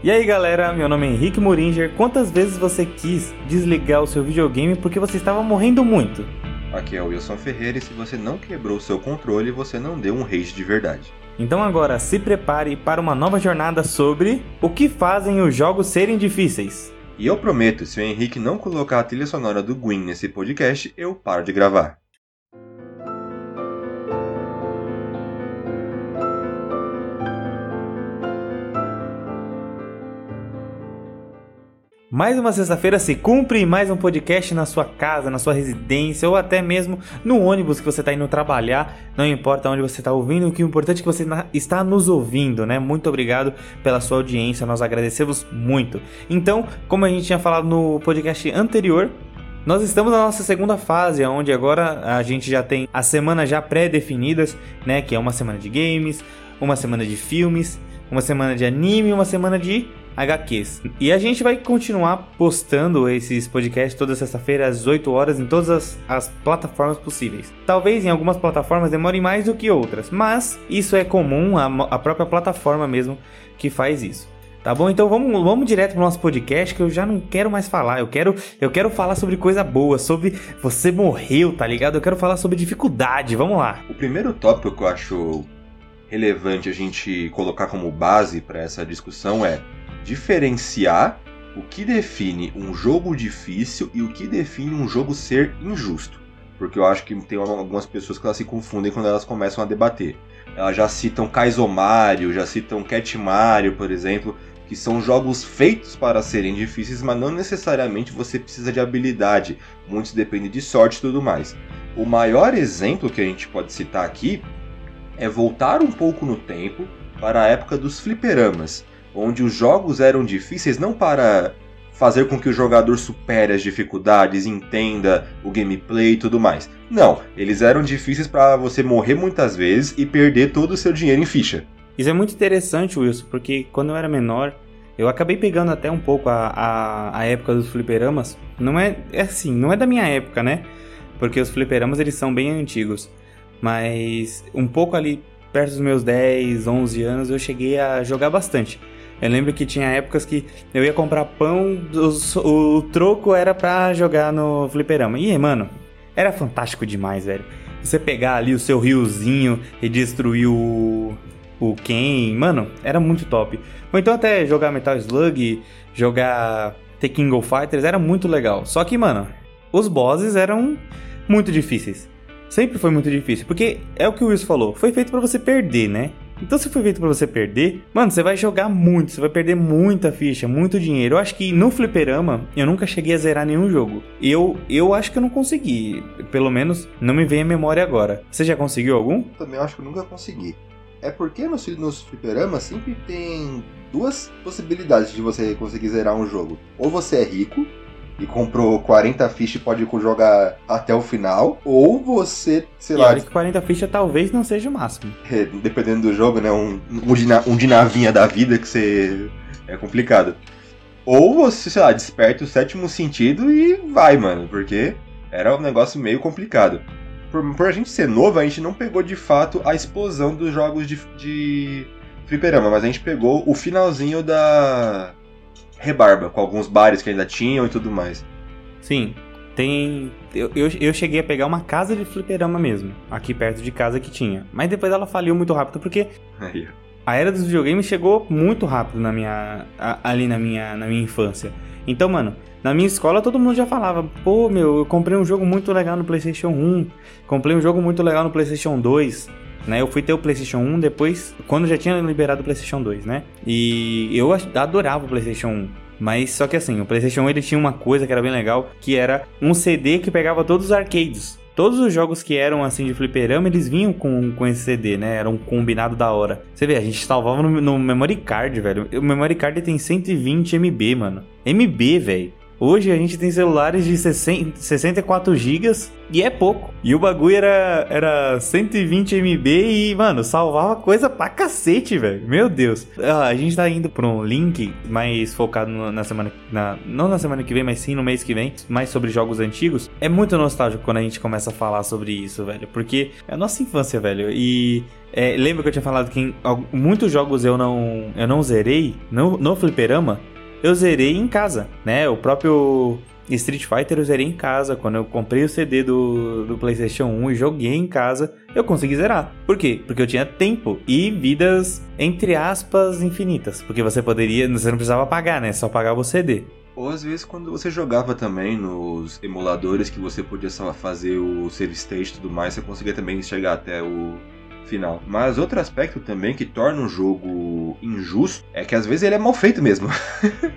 E aí galera, meu nome é Henrique Moringer. Quantas vezes você quis desligar o seu videogame porque você estava morrendo muito? Aqui é o Wilson Ferreira e se você não quebrou o seu controle, você não deu um rage de verdade. Então agora se prepare para uma nova jornada sobre o que fazem os jogos serem difíceis. E eu prometo, se o Henrique não colocar a trilha sonora do Gwyn nesse podcast, eu paro de gravar. Mais uma sexta-feira se cumpre mais um podcast na sua casa, na sua residência ou até mesmo no ônibus que você está indo trabalhar. Não importa onde você está ouvindo, o que é importante é que você está nos ouvindo, né? Muito obrigado pela sua audiência, nós agradecemos muito. Então, como a gente tinha falado no podcast anterior, nós estamos na nossa segunda fase, onde agora a gente já tem as semanas já pré-definidas, né? Que é uma semana de games, uma semana de filmes, uma semana de anime uma semana de HQs. E a gente vai continuar postando esses podcasts toda sexta-feira às 8 horas em todas as, as, plataformas possíveis. Talvez em algumas plataformas demorem mais do que outras, mas isso é comum, a, a própria plataforma mesmo que faz isso. Tá bom? Então vamos, vamos direto pro nosso podcast que eu já não quero mais falar. Eu quero, eu quero falar sobre coisa boa, sobre você morreu, tá ligado? Eu quero falar sobre dificuldade. Vamos lá. O primeiro tópico que eu acho relevante a gente colocar como base para essa discussão é diferenciar o que define um jogo difícil e o que define um jogo ser injusto. Porque eu acho que tem algumas pessoas que elas se confundem quando elas começam a debater. Elas já citam Kaizo Mario, já citam Cat Mario, por exemplo, que são jogos feitos para serem difíceis, mas não necessariamente você precisa de habilidade. Muitos dependem de sorte e tudo mais. O maior exemplo que a gente pode citar aqui é voltar um pouco no tempo para a época dos fliperamas onde os jogos eram difíceis não para fazer com que o jogador supere as dificuldades, entenda o gameplay e tudo mais. Não, eles eram difíceis para você morrer muitas vezes e perder todo o seu dinheiro em ficha. Isso é muito interessante, Wilson, porque quando eu era menor, eu acabei pegando até um pouco a, a, a época dos fliperamas. Não é, é assim, não é da minha época, né? Porque os fliperamas eles são bem antigos. Mas um pouco ali perto dos meus 10, 11 anos eu cheguei a jogar bastante. Eu lembro que tinha épocas que eu ia comprar pão, os, o troco era pra jogar no fliperama. E, mano, era fantástico demais, velho. Você pegar ali o seu riozinho e destruir o, o Ken, mano, era muito top. Ou então até jogar Metal Slug, jogar The King of Fighters, era muito legal. Só que, mano, os bosses eram muito difíceis. Sempre foi muito difícil, porque é o que o Wilson falou, foi feito para você perder, né? Então, se foi feito para você perder, mano, você vai jogar muito, você vai perder muita ficha, muito dinheiro. Eu acho que no fliperama eu nunca cheguei a zerar nenhum jogo. Eu, eu acho que eu não consegui. Pelo menos não me vem a memória agora. Você já conseguiu algum? Também acho que eu nunca consegui. É porque nos, nos fliperamas sempre tem duas possibilidades de você conseguir zerar um jogo. Ou você é rico, e comprou 40 fichas e pode jogar até o final, ou você, sei e lá. que 40 fichas talvez não seja o máximo. É, dependendo do jogo, né? Um, um, de, um de navinha da vida que você. É complicado. Ou você, sei lá, desperta o sétimo sentido e vai, mano, porque era um negócio meio complicado. Por, por a gente ser novo, a gente não pegou de fato a explosão dos jogos de, de fliperama, mas a gente pegou o finalzinho da rebarba, com alguns bares que ainda tinham e tudo mais. Sim, tem. Eu, eu, eu, cheguei a pegar uma casa de fliperama mesmo, aqui perto de casa que tinha. Mas depois ela faliu muito rápido porque. Aí. A era dos videogames chegou muito rápido na minha. ali na minha, na minha infância. Então, mano, na minha escola todo mundo já falava: pô, meu, eu comprei um jogo muito legal no PlayStation 1, comprei um jogo muito legal no PlayStation 2. Né? Eu fui ter o PlayStation 1 depois, quando já tinha liberado o PlayStation 2, né? E eu adorava o PlayStation 1. Mas só que assim, o PlayStation 1 ele tinha uma coisa que era bem legal, que era um CD que pegava todos os arcades. Todos os jogos que eram assim de fliperama, eles vinham com, com esse CD, né? Era um combinado da hora. Você vê, a gente salvava no, no memory card, velho. O memory card tem 120 MB, mano. MB, velho. Hoje a gente tem celulares de 60, 64 GB e é pouco. E o bagulho era, era 120 MB e, mano, salvava coisa pra cacete, velho. Meu Deus. Ah, a gente tá indo pra um link mais focado na semana. Na, não na semana que vem, mas sim no mês que vem. Mais sobre jogos antigos. É muito nostálgico quando a gente começa a falar sobre isso, velho. Porque é a nossa infância, velho. E é, lembra que eu tinha falado que em, muitos jogos eu não, eu não zerei no, no fliperama? Eu zerei em casa, né? O próprio Street Fighter eu zerei em casa. Quando eu comprei o CD do, do PlayStation 1 e joguei em casa, eu consegui zerar. Por quê? Porque eu tinha tempo e vidas, entre aspas, infinitas. Porque você poderia, você não precisava pagar, né? Só pagava o CD. Ou às vezes quando você jogava também nos emuladores que você podia só fazer o save state e tudo mais, você conseguia também chegar até o final. Mas outro aspecto também que torna um jogo injusto é que às vezes ele é mal feito mesmo.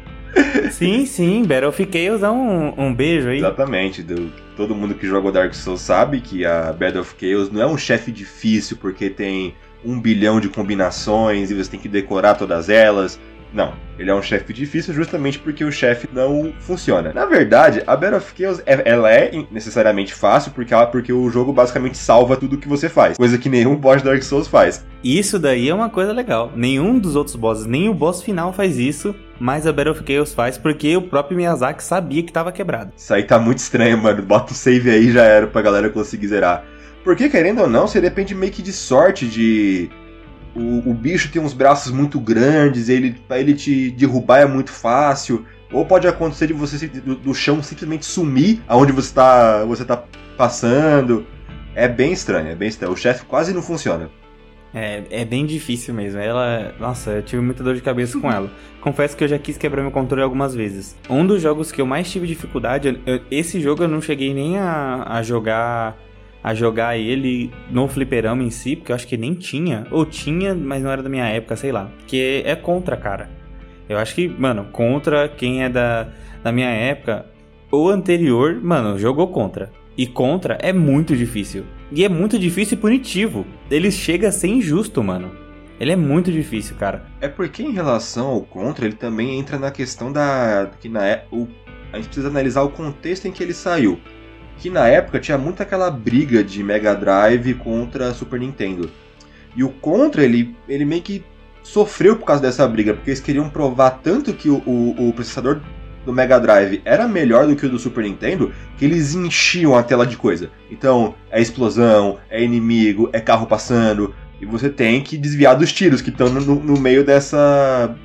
sim, sim, Battlefield Chaos dá um, um beijo aí. Exatamente, do, todo mundo que jogou Dark Souls sabe que a Battle of Chaos não é um chefe difícil porque tem um bilhão de combinações e você tem que decorar todas elas. Não, ele é um chefe difícil justamente porque o chefe não funciona. Na verdade, a Battle of Chaos é, ela é necessariamente fácil porque, ela, porque o jogo basicamente salva tudo que você faz, coisa que nenhum boss de Dark Souls faz. Isso daí é uma coisa legal. Nenhum dos outros bosses, nem o boss final faz isso, mas a Battle of Chaos faz porque o próprio Miyazaki sabia que tava quebrado. Isso aí tá muito estranho, mano. Bota o save aí já era pra galera conseguir zerar. Porque, querendo ou não, você depende meio que de sorte de o, o bicho tem uns braços muito grandes, ele para ele te derrubar é muito fácil. Ou pode acontecer de você do, do chão simplesmente sumir aonde você está você tá passando. É bem estranho, é bem estranho. O chefe quase não funciona. É, é bem difícil mesmo. Ela. Nossa, eu tive muita dor de cabeça com ela. Confesso que eu já quis quebrar meu controle algumas vezes. Um dos jogos que eu mais tive dificuldade. Eu, esse jogo eu não cheguei nem a, a jogar a jogar ele no fliperama em si, porque eu acho que nem tinha. Ou tinha, mas não era da minha época, sei lá. Que é contra, cara. Eu acho que, mano, contra quem é da, da minha época, o anterior, mano, jogou contra. E contra é muito difícil. E é muito difícil e punitivo. Ele chega a ser injusto, mano. Ele é muito difícil, cara. É porque em relação ao contra, ele também entra na questão da. que na é, o, a gente precisa analisar o contexto em que ele saiu que na época tinha muito aquela briga de Mega Drive contra Super Nintendo. E o Contra, ele, ele meio que sofreu por causa dessa briga, porque eles queriam provar tanto que o, o, o processador do Mega Drive era melhor do que o do Super Nintendo, que eles enchiam a tela de coisa. Então, é explosão, é inimigo, é carro passando, e você tem que desviar dos tiros que estão no, no meio dessa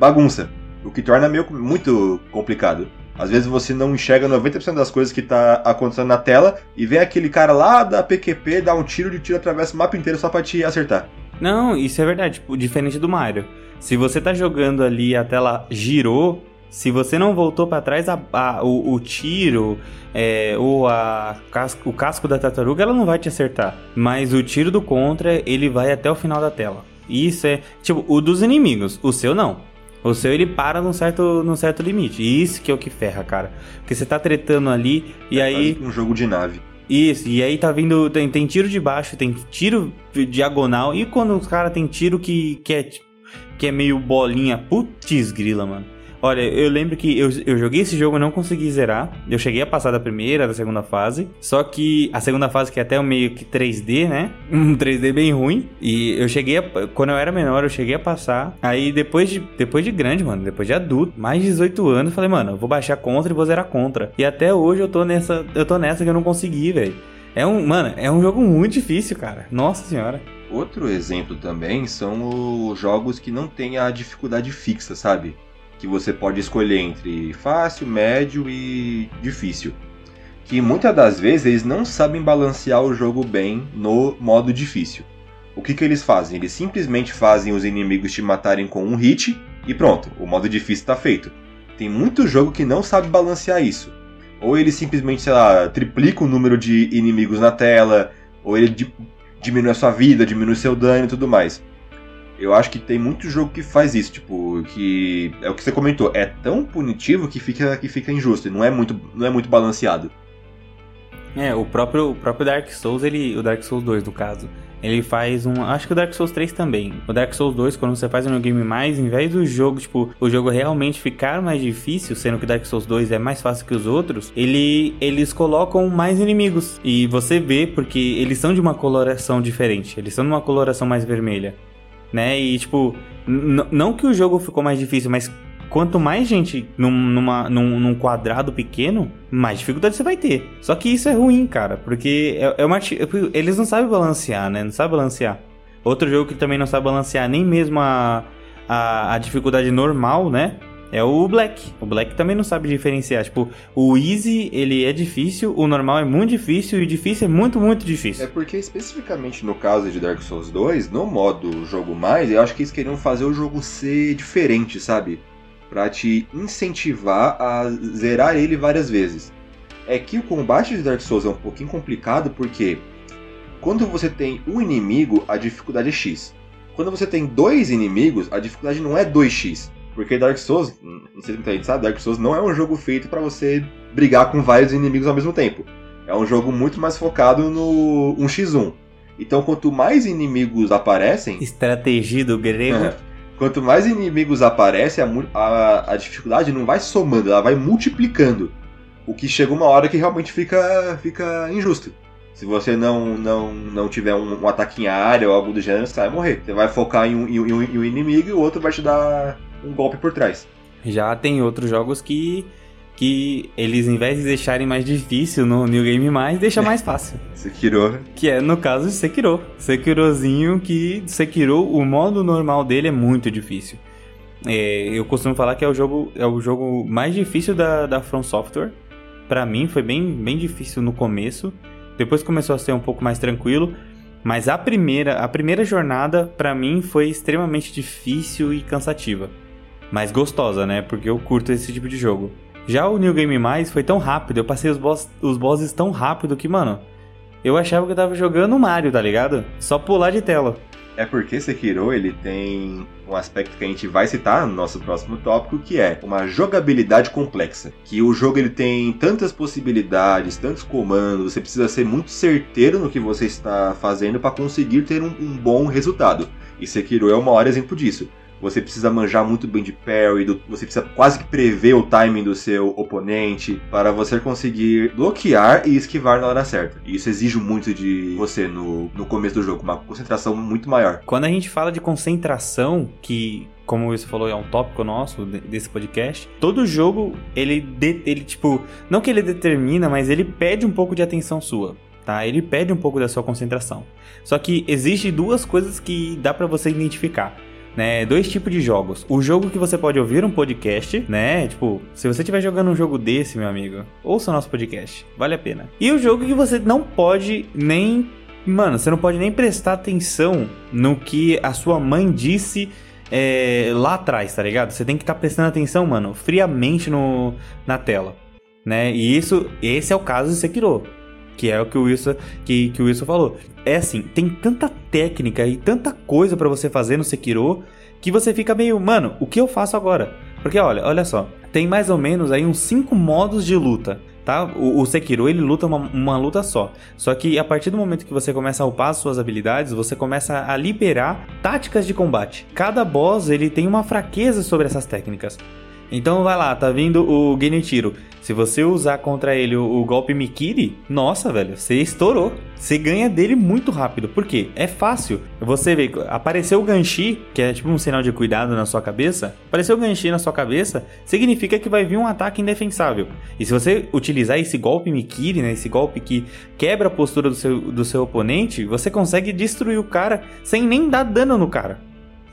bagunça. O que torna meio muito complicado. Às vezes você não enxerga 90% das coisas que tá acontecendo na tela e vem aquele cara lá da PQP, dá um tiro de tiro, atravessa o mapa inteiro só pra te acertar. Não, isso é verdade, tipo, diferente do Mario. Se você tá jogando ali a tela girou, se você não voltou para trás, a, a, o, o, tiro é, ou a, o casco da tartaruga, ela não vai te acertar. Mas o tiro do contra, ele vai até o final da tela. Isso é, tipo, o dos inimigos, o seu não. O seu ele para num certo, num certo limite. E isso que é o que ferra, cara. Porque você tá tretando ali e é aí. Um jogo de nave. Isso, e aí tá vindo. Tem, tem tiro de baixo, tem tiro diagonal. E quando os caras tem tiro que, que, é, que é meio bolinha. Putz, grila, mano. Olha, eu lembro que eu, eu joguei esse jogo e não consegui zerar. Eu cheguei a passar da primeira, da segunda fase. Só que a segunda fase, que é até meio que 3D, né? Um 3D bem ruim. E eu cheguei a, Quando eu era menor, eu cheguei a passar. Aí depois de, depois de grande, mano, depois de adulto, mais de 18 anos, falei, mano, eu vou baixar contra e vou zerar contra. E até hoje eu tô nessa. Eu tô nessa que eu não consegui, velho. É um, mano, é um jogo muito difícil, cara. Nossa senhora. Outro exemplo também são os jogos que não tem a dificuldade fixa, sabe? Que você pode escolher entre fácil, médio e difícil. Que muitas das vezes eles não sabem balancear o jogo bem no modo difícil. O que, que eles fazem? Eles simplesmente fazem os inimigos te matarem com um hit e pronto, o modo difícil está feito. Tem muito jogo que não sabe balancear isso. Ou ele simplesmente, sei lá, triplica o número de inimigos na tela, ou ele diminui a sua vida, diminui seu dano e tudo mais. Eu acho que tem muito jogo que faz isso, tipo, que é o que você comentou, é tão punitivo que fica que fica injusto, não é muito não é muito balanceado. É, o próprio o próprio Dark Souls, ele, o Dark Souls 2 no caso, ele faz um. Acho que o Dark Souls 3 também. O Dark Souls 2, quando você faz um game mais, em vez do jogo, tipo, o jogo realmente ficar mais difícil, sendo que o Dark Souls 2 é mais fácil que os outros, ele, eles colocam mais inimigos. E você vê, porque eles são de uma coloração diferente. Eles são de uma coloração mais vermelha. Né? E, tipo, não que o jogo ficou mais difícil, mas quanto mais gente num, numa, num, num, quadrado pequeno, mais dificuldade você vai ter. Só que isso é ruim, cara, porque é, é uma, eles não sabem balancear, né? Não sabem balancear. Outro jogo que também não sabe balancear nem mesmo a, a, a dificuldade normal, né? É o Black. O Black também não sabe diferenciar. Tipo, o Easy, ele é difícil, o normal é muito difícil e o difícil é muito, muito difícil. É porque, especificamente no caso de Dark Souls 2, no modo jogo mais, eu acho que eles queriam fazer o jogo ser diferente, sabe? para te incentivar a zerar ele várias vezes. É que o combate de Dark Souls é um pouquinho complicado porque quando você tem um inimigo, a dificuldade é X. Quando você tem dois inimigos, a dificuldade não é 2x. Porque Dark Souls, não sei se muita gente sabe, Dark Souls não é um jogo feito para você brigar com vários inimigos ao mesmo tempo. É um jogo muito mais focado no 1x1. Então, quanto mais inimigos aparecem. Estratégia do grego. Quanto mais inimigos aparecem, a, a, a, dificuldade não vai somando, ela vai multiplicando. O que chega uma hora que realmente fica, fica injusto. Se você não, não, não tiver um, um ataque em área ou algo do gênero, você vai morrer. Você vai focar em um, em, um, em um inimigo e o outro vai te dar um golpe por trás. Já tem outros jogos que que eles, em vez de deixarem mais difícil no New Game Mais, deixa mais fácil. Sekiro. Que é, no caso, Sekiro. Sekirozinho que Sekiro, o modo normal dele é muito difícil. É, eu costumo falar que é o jogo, é o jogo mais difícil da, da From Software. Para mim foi bem, bem difícil no começo. Depois começou a ser um pouco mais tranquilo. Mas a primeira, a primeira jornada para mim foi extremamente difícil e cansativa. Mas gostosa, né? Porque eu curto esse tipo de jogo. Já o New Game Mais foi tão rápido, eu passei os, boss, os bosses tão rápido que, mano, eu achava que eu tava jogando Mario, tá ligado? Só pular de tela. É porque Sekiro ele tem um aspecto que a gente vai citar no nosso próximo tópico, que é uma jogabilidade complexa. Que o jogo ele tem tantas possibilidades, tantos comandos, você precisa ser muito certeiro no que você está fazendo para conseguir ter um, um bom resultado. E Sekiro é o maior exemplo disso você precisa manjar muito bem de parry, do, você precisa quase que prever o timing do seu oponente para você conseguir bloquear e esquivar na hora certa. E isso exige muito de você no, no começo do jogo, uma concentração muito maior. Quando a gente fala de concentração, que como você falou, é um tópico nosso desse podcast. Todo jogo, ele, de, ele tipo, não que ele determina, mas ele pede um pouco de atenção sua. Tá? Ele pede um pouco da sua concentração. Só que existe duas coisas que dá para você identificar né, dois tipos de jogos. O jogo que você pode ouvir um podcast, né? Tipo, se você estiver jogando um jogo desse, meu amigo, ouça o nosso podcast, vale a pena. E o jogo que você não pode nem, mano, você não pode nem prestar atenção no que a sua mãe disse é, lá atrás, tá ligado? Você tem que estar tá prestando atenção, mano, friamente no na tela, né? E isso, esse é o caso de Sekiro. Que é o que o Wilson, que, que o Wilson falou. É assim, tem tanta técnica e tanta coisa para você fazer no Sekiro que você fica meio, mano, o que eu faço agora? Porque olha, olha só, tem mais ou menos aí uns 5 modos de luta. Tá? O, o Sekiro ele luta uma, uma, luta só. Só que a partir do momento que você começa a upar suas habilidades, você começa a liberar táticas de combate. Cada boss ele tem uma fraqueza sobre essas técnicas. Então vai lá, tá vindo o Genichiro. Se você usar contra ele o, o, golpe Mikiri, nossa, velho, você estourou. Você ganha dele muito rápido. Por quê? É fácil. Você vê, apareceu o Ganshi, que é tipo um sinal de cuidado na sua cabeça. Apareceu o Ganshi na sua cabeça, significa que vai vir um ataque indefensável. E se você utilizar esse golpe Mikiri, né, esse golpe que quebra a postura do seu, do seu oponente, você consegue destruir o cara sem nem dar dano no cara.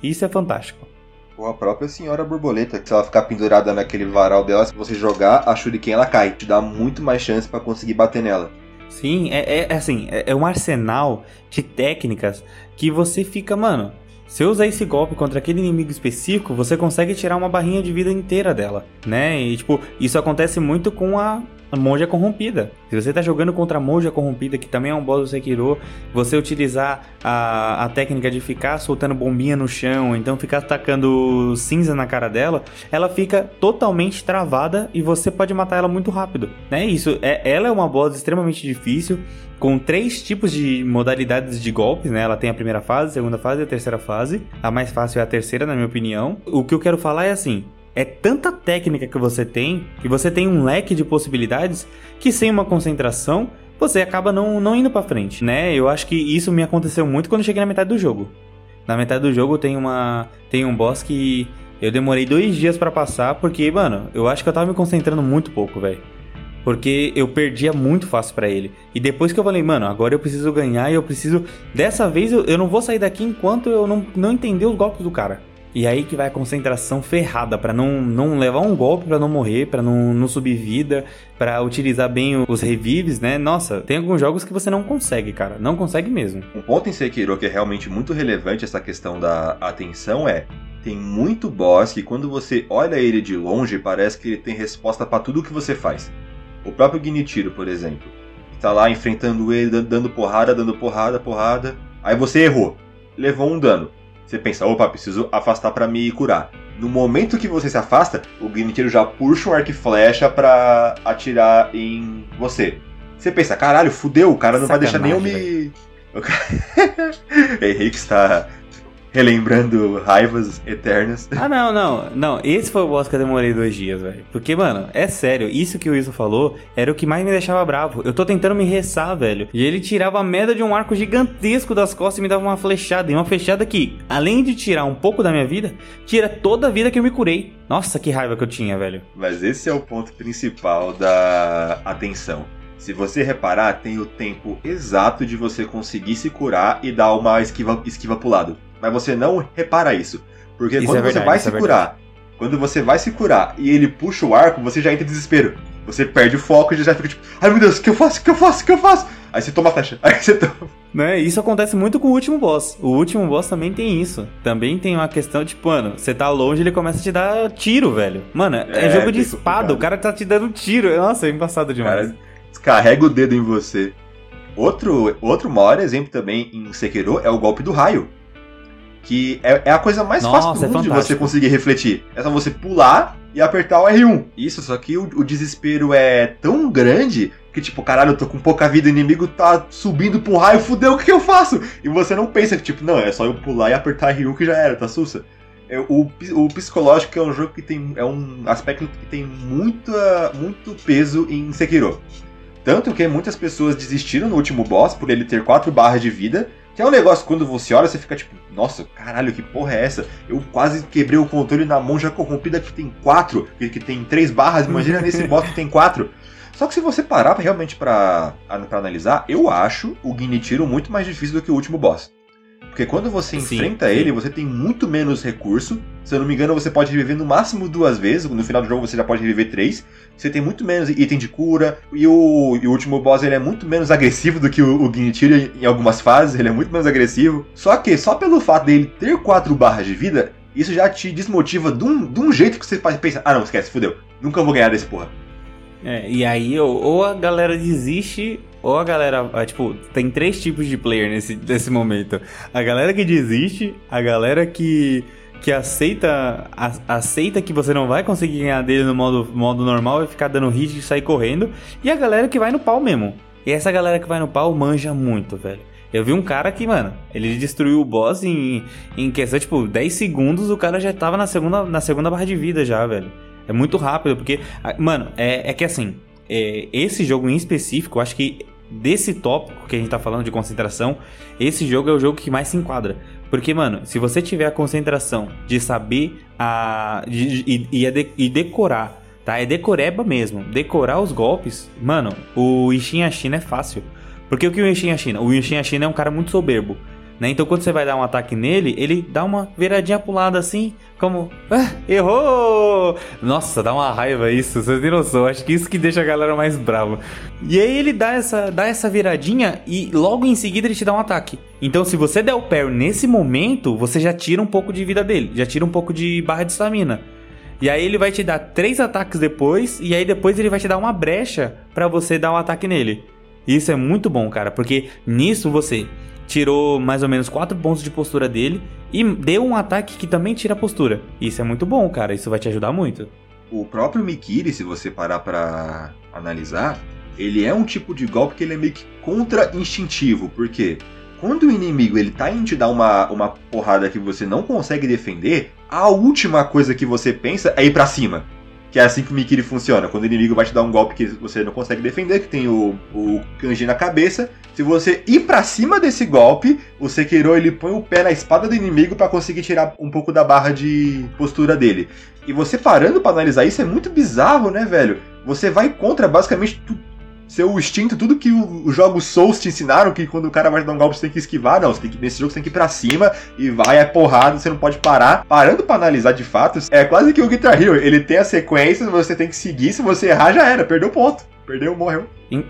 Isso é fantástico. Ou a própria senhora borboleta, que se ela ficar pendurada naquele varal dela, se você jogar a shuriken ela cai. Te dá muito mais chance para conseguir bater nela. Sim, é, é, é assim, é, é um arsenal de técnicas que você fica, mano. Se eu usar esse golpe contra aquele inimigo específico, você consegue tirar uma barrinha de vida inteira dela, né? E tipo, isso acontece muito com a monja corrompida. Se você tá jogando contra monja corrompida, que também é um boss do Sekiro, você utilizar a, a técnica de ficar soltando bombinha no chão, então ficar atacando cinza na cara dela, ela fica totalmente travada e você pode matar ela muito rápido, né? Isso, é, ela é uma boss extremamente difícil, com três tipos de modalidades de golpes, né? Ela tem a primeira fase, a segunda fase e a terceira fase. A mais fácil é a terceira, na minha opinião. O que eu quero falar é assim: é tanta técnica que você tem, que você tem um leque de possibilidades, que sem uma concentração você acaba não, não indo para frente, né? Eu acho que isso me aconteceu muito quando cheguei na metade do jogo. Na metade do jogo tem uma tem um boss que eu demorei dois dias para passar porque, mano, eu acho que eu tava me concentrando muito pouco, velho. Porque eu perdia muito fácil para ele. E depois que eu falei, mano, agora eu preciso ganhar e eu preciso. Dessa vez eu, eu não vou sair daqui enquanto eu não, não entender os golpes do cara. E aí que vai a concentração ferrada para não, não levar um golpe, para não morrer, para não, não subir vida, para utilizar bem os revives, né? Nossa, tem alguns jogos que você não consegue, cara. Não consegue mesmo. Um ponto em Sekiro que é realmente muito relevante essa questão da atenção é tem muito boss que quando você olha ele de longe parece que ele tem resposta para tudo que você faz. O próprio Ginichiro, por exemplo, tá lá enfrentando ele, dando porrada, dando porrada, porrada. Aí você errou, levou um dano. Você pensa, opa, preciso afastar para me curar. No momento que você se afasta, o Griniteiro já puxa um arco e flecha pra atirar em você. Você pensa, caralho, fudeu, o cara não Sacanagem, vai deixar nem eu me. Henrique está relembrando raivas eternas. Ah, não, não, não. Esse foi o boss que eu demorei dois dias, velho. Porque, mano, é sério, isso que o Wilson falou era o que mais me deixava bravo. Eu tô tentando me resar, velho. E ele tirava a merda de um arco gigantesco das costas e me dava uma flechada. E uma flechada que, além de tirar um pouco da minha vida, tira toda a vida que eu me curei. Nossa, que raiva que eu tinha, velho. Mas esse é o ponto principal da atenção. Se você reparar, tem o tempo exato de você conseguir se curar e dar uma esquiva, esquiva pro lado mas você não repara isso. Porque isso quando é verdade, você vai se é curar, quando você vai se curar e ele puxa o arco, você já entra em desespero. Você perde o foco e já fica tipo, ai meu Deus, o que eu faço? O que eu faço? O que eu faço? Aí você toma a flecha. Aí você toma. Né? Isso acontece muito com o último boss. O último boss também tem isso. Também tem uma questão, tipo, mano, você tá longe, ele começa a te dar tiro, velho. Mano, é, é jogo de espada, o cara tá te dando tiro. Nossa, é embaçado demais. Cara, descarrega o dedo em você. Outro, outro maior exemplo também em Sekiro é o golpe do raio que é, é a coisa mais Nossa, fácil do é mundo é de você conseguir refletir. É só você pular e apertar o R1. Isso, só que o, o, desespero é tão grande que, tipo, caralho, eu tô com pouca vida, o inimigo tá subindo um raio, fudeu, o que, que eu faço? E você não pensa que, tipo, não, é só eu pular e apertar R1 que já era, tá sussa. É, o, o psicológico é um jogo que tem. é um aspecto que tem muita, muito peso em Sekiro. Tanto que muitas pessoas desistiram no último boss por ele ter 4 barras de vida que é um negócio, quando você olha, você fica tipo, nossa, caralho, que porra é essa? Eu quase quebrei o controle na monja corrompida que tem quatro, que, que tem três barras, imagina nesse boss que tem quatro. Só que se você parar realmente para analisar, eu acho o Ginichiro muito mais difícil do que o último boss. Porque quando você sim, enfrenta sim. ele, você tem muito menos recurso. Se eu não me engano, você pode reviver no máximo duas vezes. No final do jogo você já pode reviver três. Você tem muito menos item de cura. E o, e o último boss ele é muito menos agressivo do que o, o em algumas fases. Ele é muito menos agressivo. Só que, só pelo fato dele ter quatro barras de vida, isso já te desmotiva de um, de um jeito que você pensa: ah, não, esquece, fudeu. Nunca vou ganhar desse porra. É, e aí ou a galera desiste ou a galera, ah, tipo, tem três tipos de player nesse, nesse momento. A galera que desiste, a galera que que aceita a, aceita que você não vai conseguir ganhar dele no modo, modo normal e ficar dando hit e sair correndo, e a galera que vai no pau mesmo. E essa galera que vai no pau manja muito, velho. Eu vi um cara que, mano, ele destruiu o boss em, em questão, tipo, 10 segundos, o cara já tava na segunda, na segunda barra de vida já, velho. É muito rápido, porque, mano, é, é que assim, é, esse jogo em específico, acho que desse tópico que a gente tá falando de concentração, esse jogo é o jogo que mais se enquadra. Porque, mano, se você tiver a concentração de saber a. De, e, e, de, e, decorar, tá? É decoreba mesmo. Decorar os golpes, mano, o Ishin China é fácil. Porque o que o Ishin China? O Ishin China é um cara muito soberbo. Né? Então quando você vai dar um ataque nele, ele dá uma viradinha pro lado assim, como, ah, errou! Nossa, dá uma raiva isso, vocês têm noção, acho que isso que deixa a galera mais brava. E aí ele dá essa, dá essa viradinha e logo em seguida ele te dá um ataque. Então se você der o parry nesse momento, você já tira um pouco de vida dele, já tira um pouco de barra de estamina. E aí ele vai te dar três ataques depois, e aí depois ele vai te dar uma brecha para você dar um ataque nele. Isso é muito bom, cara, porque nisso você tirou mais ou menos 4 pontos de postura dele e deu um ataque que também tira a postura. Isso é muito bom, cara, isso vai te ajudar muito. O próprio Mikiri, se você parar para analisar, ele é um tipo de golpe que ele é meio que contra-instintivo, porque quando o inimigo ele tá indo te dar uma, uma porrada que você não consegue defender, a última coisa que você pensa é ir para cima. Que é assim que o Mikiri funciona. Quando o inimigo vai te dar um golpe que você não consegue defender, que tem o, o kanji na cabeça, se você ir para cima desse golpe, o Sekiro ele põe o pé na espada do inimigo para conseguir tirar um pouco da barra de postura dele. E você parando para analisar isso é muito bizarro, né, velho? Você vai contra basicamente seu instinto, tudo que os jogos Souls te ensinaram, que quando o cara vai dar um golpe você tem que esquivar, não, você tem que, nesse jogo você tem que ir pra cima e vai, é porrada, você não pode parar. Parando pra analisar de fato, é quase que o Guitar Hero, ele tem as sequências, você tem que seguir, se você errar já era, perdeu ponto. Perdeu, morreu.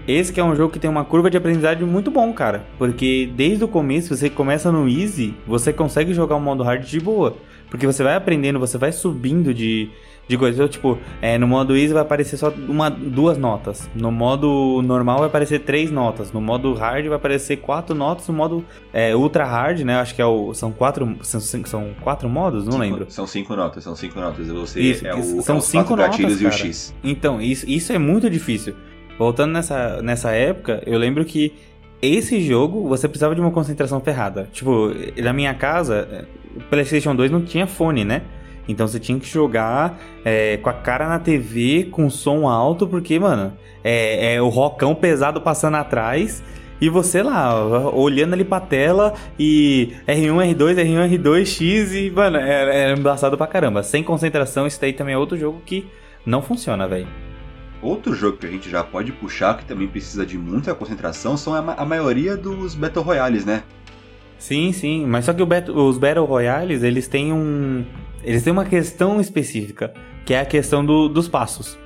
Esse que é um jogo que tem uma curva de aprendizagem muito bom, cara. Porque desde o começo, você começa no easy, você consegue jogar o modo hard de boa. Porque você vai aprendendo, você vai subindo de, de coisas. Então, tipo, é, no modo easy vai aparecer só uma, duas notas. No modo normal vai aparecer três notas. No modo hard vai aparecer quatro notas. No modo é, ultra hard, né? Acho que é o, são quatro. São, são quatro modos? Não cinco, lembro. São cinco notas, são cinco notas. Você isso, é o, são é cinco notas, gatilhos cara. e o X. Então, isso, isso é muito difícil. Voltando nessa, nessa época, eu lembro que esse jogo você precisava de uma concentração ferrada. Tipo, na minha casa, o PlayStation 2 não tinha fone, né? Então você tinha que jogar é, com a cara na TV, com som alto, porque, mano, é, é, o rocão pesado passando atrás. E você lá, olhando ali pra tela e R1, R2, R1, R2, X e, mano, é, é embaçado pra caramba. Sem concentração, isso daí também é outro jogo que não funciona, velho. Outro jogo que a gente já pode puxar, que também precisa de muita concentração, são a, a maioria dos Battle Royales, né? Sim, sim, mas só que os Battle Royales, eles têm um. Eles têm uma questão específica, que é a questão do, dos passos.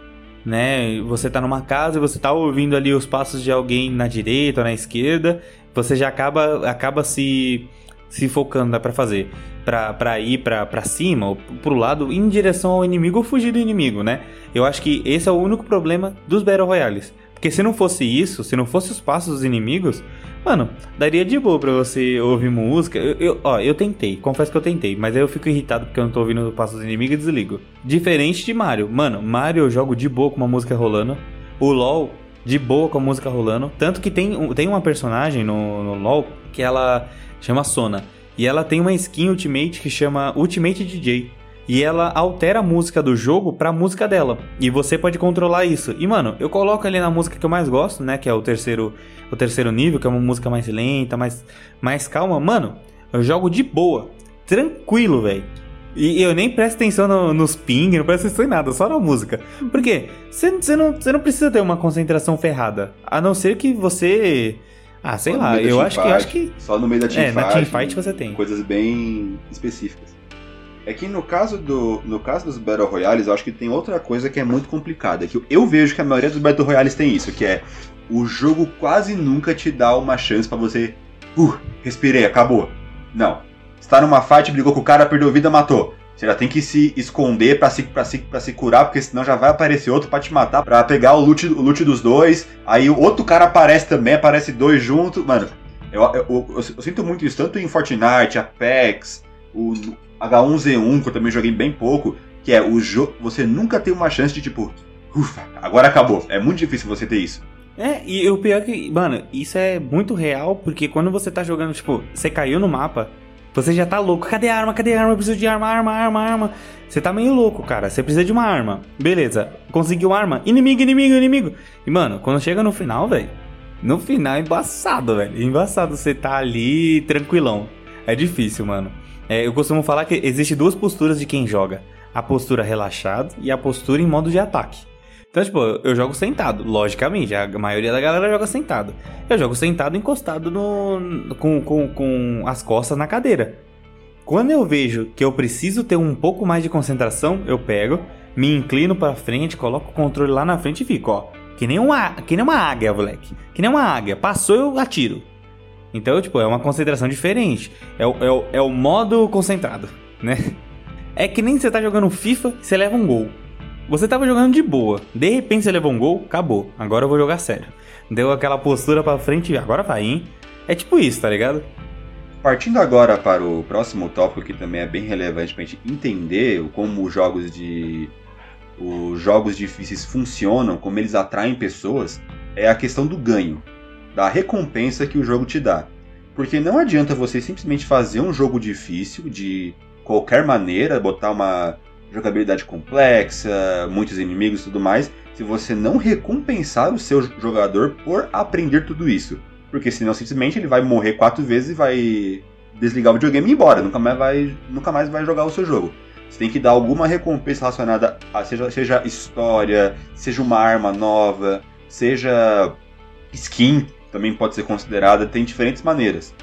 Né? Você tá numa casa e você tá ouvindo ali os passos de alguém na direita ou na esquerda, você já acaba, acaba se, se focando para fazer. Pra ir pra cima ou pro lado em direção ao inimigo ou fugir do inimigo, né? Eu acho que esse é o único problema dos Battle Royales. Porque se não fosse isso, se não fosse os passos dos inimigos, Mano, daria de boa pra você ouvir música. Eu, eu, ó, eu tentei, confesso que eu tentei, mas aí eu fico irritado porque eu não tô ouvindo o passo dos inimigos e desligo. Diferente de Mario. Mano, Mario eu jogo de boa com uma música rolando. O LoL, de boa com a música rolando. Tanto que tem, tem uma personagem no, no LoL que ela chama Sona. E ela tem uma skin Ultimate que chama Ultimate DJ e ela altera a música do jogo pra música dela. E você pode controlar isso. E mano, eu coloco ali na música que eu mais gosto, né, que é o terceiro o terceiro nível, que é uma música mais lenta, mais mais calma. Mano, eu jogo de boa, tranquilo, velho. E eu nem presto atenção no, nos ping, não presto atenção em nada, só na música. Por quê? Você não, não precisa ter uma concentração ferrada. A não ser que você. Ah, sei lá, eu acho, que, eu acho que. Só no meio da teamfight. É, na teamfight você tem. Coisas bem específicas. É que no caso do no caso dos Battle Royales, eu acho que tem outra coisa que é muito complicada, que eu vejo que a maioria dos Battle Royales tem isso, que é o jogo quase nunca te dá uma chance para você, uh, respirei, acabou. Não. Está numa fight, brigou com o cara, perdeu vida, matou. Você já tem que se esconder para se, pra se, se curar, porque senão já vai aparecer outro para te matar, para pegar o loot, o loot dos dois. Aí o outro cara aparece também, aparece dois juntos. Mano, eu, eu, eu, eu, sinto muito isso, tanto em Fortnite, Apex, o, H1Z1, que eu também joguei bem pouco, que é o jogo. Você nunca tem uma chance de tipo, ufa, agora acabou. É muito difícil você ter isso. É, e o pior é que, mano, isso é muito real, porque quando você tá jogando, tipo, você caiu no mapa, você já tá louco. Cadê a arma? Cadê a arma? Eu preciso de arma, arma, arma, arma. Você tá meio louco, cara. Você precisa de uma arma. Beleza, conseguiu arma. Inimigo, inimigo, inimigo. E, mano, quando chega no final, velho. No final é embaçado, velho. Embaçado você tá ali tranquilão. É difícil, mano. É, eu costumo falar que existe duas posturas de quem joga: a postura relaxada e a postura em modo de ataque. Então, tipo, eu jogo sentado, logicamente, a maioria da galera joga sentado. Eu jogo sentado encostado no, com, com, com as costas na cadeira. Quando eu vejo que eu preciso ter um pouco mais de concentração, eu pego, me inclino para frente, coloco o controle lá na frente e fico, ó. Que nem uma, que nem uma águia, moleque. Que nem uma águia. Passou, eu atiro. Então, tipo, é uma concentração diferente. É o, é o, é o modo concentrado, né? É que nem você tá jogando FIFA e você leva um gol. Você tava jogando de boa, de repente você levou um gol, acabou. Agora eu vou jogar sério. Deu aquela postura pra frente e agora vai, hein? É tipo isso, tá ligado? Partindo agora para o próximo tópico que também é bem relevante pra gente entender como os jogos de os jogos difíceis funcionam, como eles atraem pessoas, é a questão do ganho, da recompensa que o jogo te dá. Porque não adianta você simplesmente fazer um jogo difícil de qualquer maneira, botar uma jogabilidade complexa, muitos inimigos e tudo mais, se você não recompensar o seu jogador por aprender tudo isso. Porque senão simplesmente ele vai morrer quatro vezes e vai desligar o videogame e ir embora, nunca mais vai, nunca mais vai jogar o seu jogo. Você tem que dar alguma recompensa relacionada a seja, seja história, seja uma arma nova, seja skin, também pode ser considerada, tem diferentes maneiras.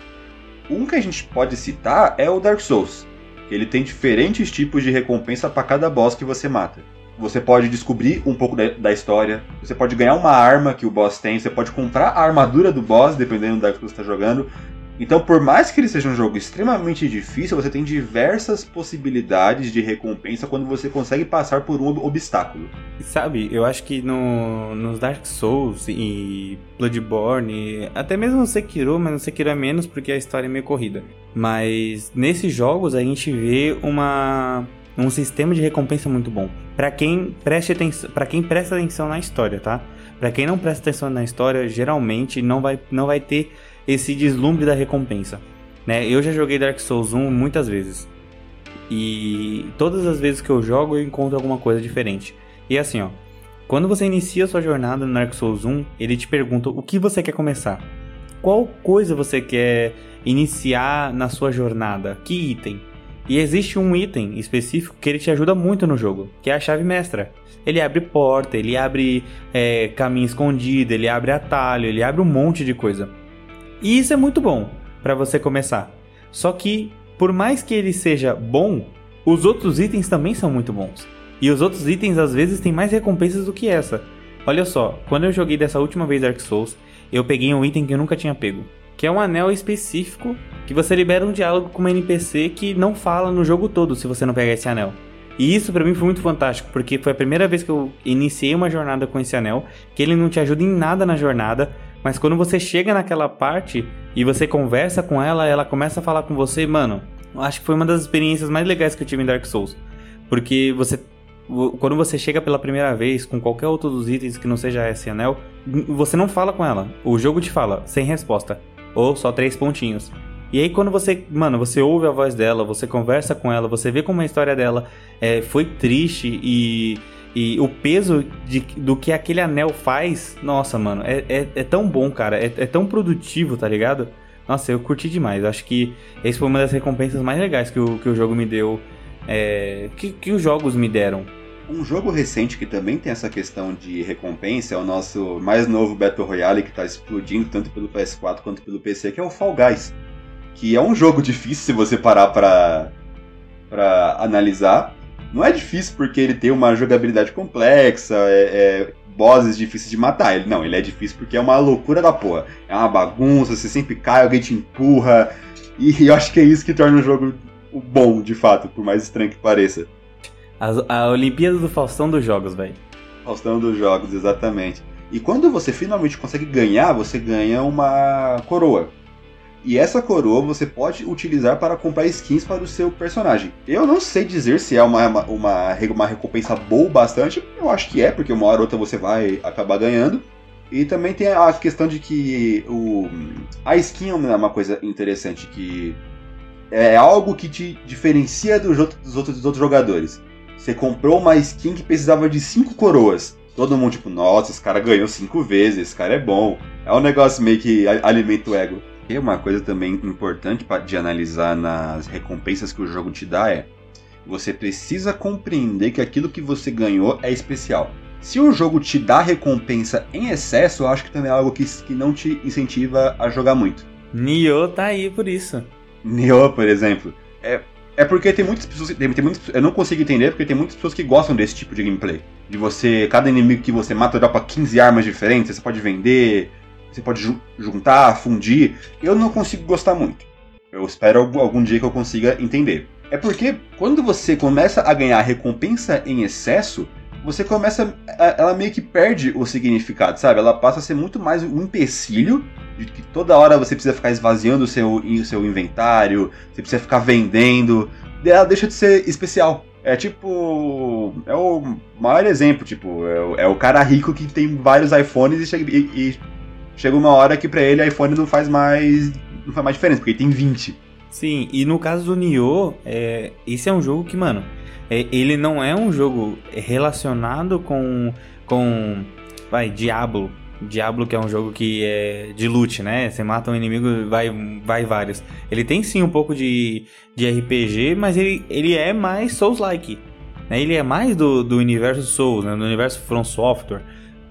Um que a gente pode citar é o Dark Souls. Ele tem diferentes tipos de recompensa para cada boss que você mata. Você pode descobrir um pouco da, da, história, você pode ganhar uma arma que o boss tem, você pode comprar a armadura do boss, dependendo da que você está jogando. Então, por mais que ele seja um jogo extremamente difícil, você tem diversas possibilidades de recompensa quando você consegue passar por um obstáculo. Sabe, eu acho que no, nos Dark Souls e Bloodborne, até mesmo no Sekiro, mas no Sekiro é menos porque a história é meio corrida. Mas nesses jogos a gente vê uma um sistema de recompensa muito bom. Para quem atenção, para quem presta atenção na história, tá? Para quem não presta atenção na história, geralmente não vai não vai ter esse deslumbre da recompensa. Né? Eu já joguei Dark Souls 1 muitas vezes. E todas as vezes que eu jogo eu encontro alguma coisa diferente. E assim, ó, quando você inicia sua jornada no Dark Souls 1, ele te pergunta o que você quer começar. Qual coisa você quer iniciar na sua jornada? Que item? E existe um item específico que ele te ajuda muito no jogo, que é a chave mestra. Ele abre porta, ele abre é, caminho escondido, ele abre atalho, ele abre um monte de coisa. E isso é muito bom para você começar. Só que, por mais que ele seja bom, os outros itens também são muito bons. E os outros itens às vezes têm mais recompensas do que essa. Olha só, quando eu joguei dessa última vez Dark Souls, eu peguei um item que eu nunca tinha pego, que é um anel específico que você libera um diálogo com uma NPC que não fala no jogo todo se você não pegar esse anel. E isso para mim foi muito fantástico, porque foi a primeira vez que eu iniciei uma jornada com esse anel, que ele não te ajuda em nada na jornada, mas quando você chega naquela parte e você conversa com ela, ela começa a falar com você, mano. Acho que foi uma das experiências mais legais que eu tive em Dark Souls. Porque você. Quando você chega pela primeira vez com qualquer outro dos itens que não seja esse anel, você não fala com ela. O jogo te fala, sem resposta. Ou só três pontinhos. E aí quando você, mano, você ouve a voz dela, você conversa com ela, você vê como a história dela é, foi triste e e o peso de, do que aquele anel faz, nossa, mano, é, é, é tão bom, cara. É, é, tão produtivo, tá ligado? Nossa, eu curti demais. Acho que esse foi uma das recompensas mais legais que o, que o jogo me deu. É, que, que os jogos me deram. Um jogo recente que também tem essa questão de recompensa é o nosso mais novo Battle Royale que está explodindo tanto pelo PS4 quanto pelo PC, que é o Fall Guys. Que é um jogo difícil se você parar pra, pra analisar, não é difícil porque ele tem uma jogabilidade complexa, é, é bosses difíceis de matar. Ele, não, ele é difícil porque é uma loucura da porra. É uma bagunça, você sempre cai, alguém te empurra. E eu acho que é isso que torna o jogo bom, de fato, por mais estranho que pareça. A, a Olimpíada do Faustão dos jogos, velho. Faustão dos jogos, exatamente. E quando você finalmente consegue ganhar, você ganha uma coroa. E essa coroa você pode utilizar para comprar skins para o seu personagem. Eu não sei dizer se é uma, uma, uma, uma recompensa boa bastante. Eu acho que é, porque uma hora ou outra você vai acabar ganhando. E também tem a questão de que o, a skin é uma coisa interessante, que é algo que te diferencia dos outros, dos outros, dos outros jogadores. Você comprou uma skin que precisava de 5 coroas. Todo mundo, tipo, nossa, esse cara ganhou 5 vezes, esse cara é bom. É um negócio meio que alimenta o ego. E uma coisa também importante de analisar nas recompensas que o jogo te dá é você precisa compreender que aquilo que você ganhou é especial. Se o jogo te dá recompensa em excesso, eu acho que também é algo que, que não te incentiva a jogar muito. Nioh tá aí por isso. Nioh, por exemplo. É, é porque tem muitas pessoas. Tem, tem muitas, eu não consigo entender porque tem muitas pessoas que gostam desse tipo de gameplay. De você. Cada inimigo que você mata dropa 15 armas diferentes, você pode vender você pode juntar, fundir. Eu não consigo gostar muito. Eu espero algum dia que eu consiga entender. É porque quando você começa a ganhar recompensa em excesso, você começa. Ela meio que perde o significado, sabe? Ela passa a ser muito mais um empecilho de que toda hora você precisa ficar esvaziando o seu, o seu inventário, você precisa ficar vendendo. Ela deixa de ser especial. É tipo. É o maior exemplo, tipo, é o, é o cara rico que tem vários iPhones e chega, e, e chega uma hora que pra ele iPhone não faz mais. não faz mais diferença, porque ele tem 20. Sim, e no caso do Nioh, é, esse é um jogo que, mano, é, ele não é um jogo relacionado com. com. Vai, Diablo. Diablo, que é um jogo que é de loot, né? Você mata um inimigo, vai, vai vários. Ele tem sim um pouco de, de RPG, mas ele, ele é mais Souls-like. Né? Ele é mais do, do universo Souls, né? do universo From Software.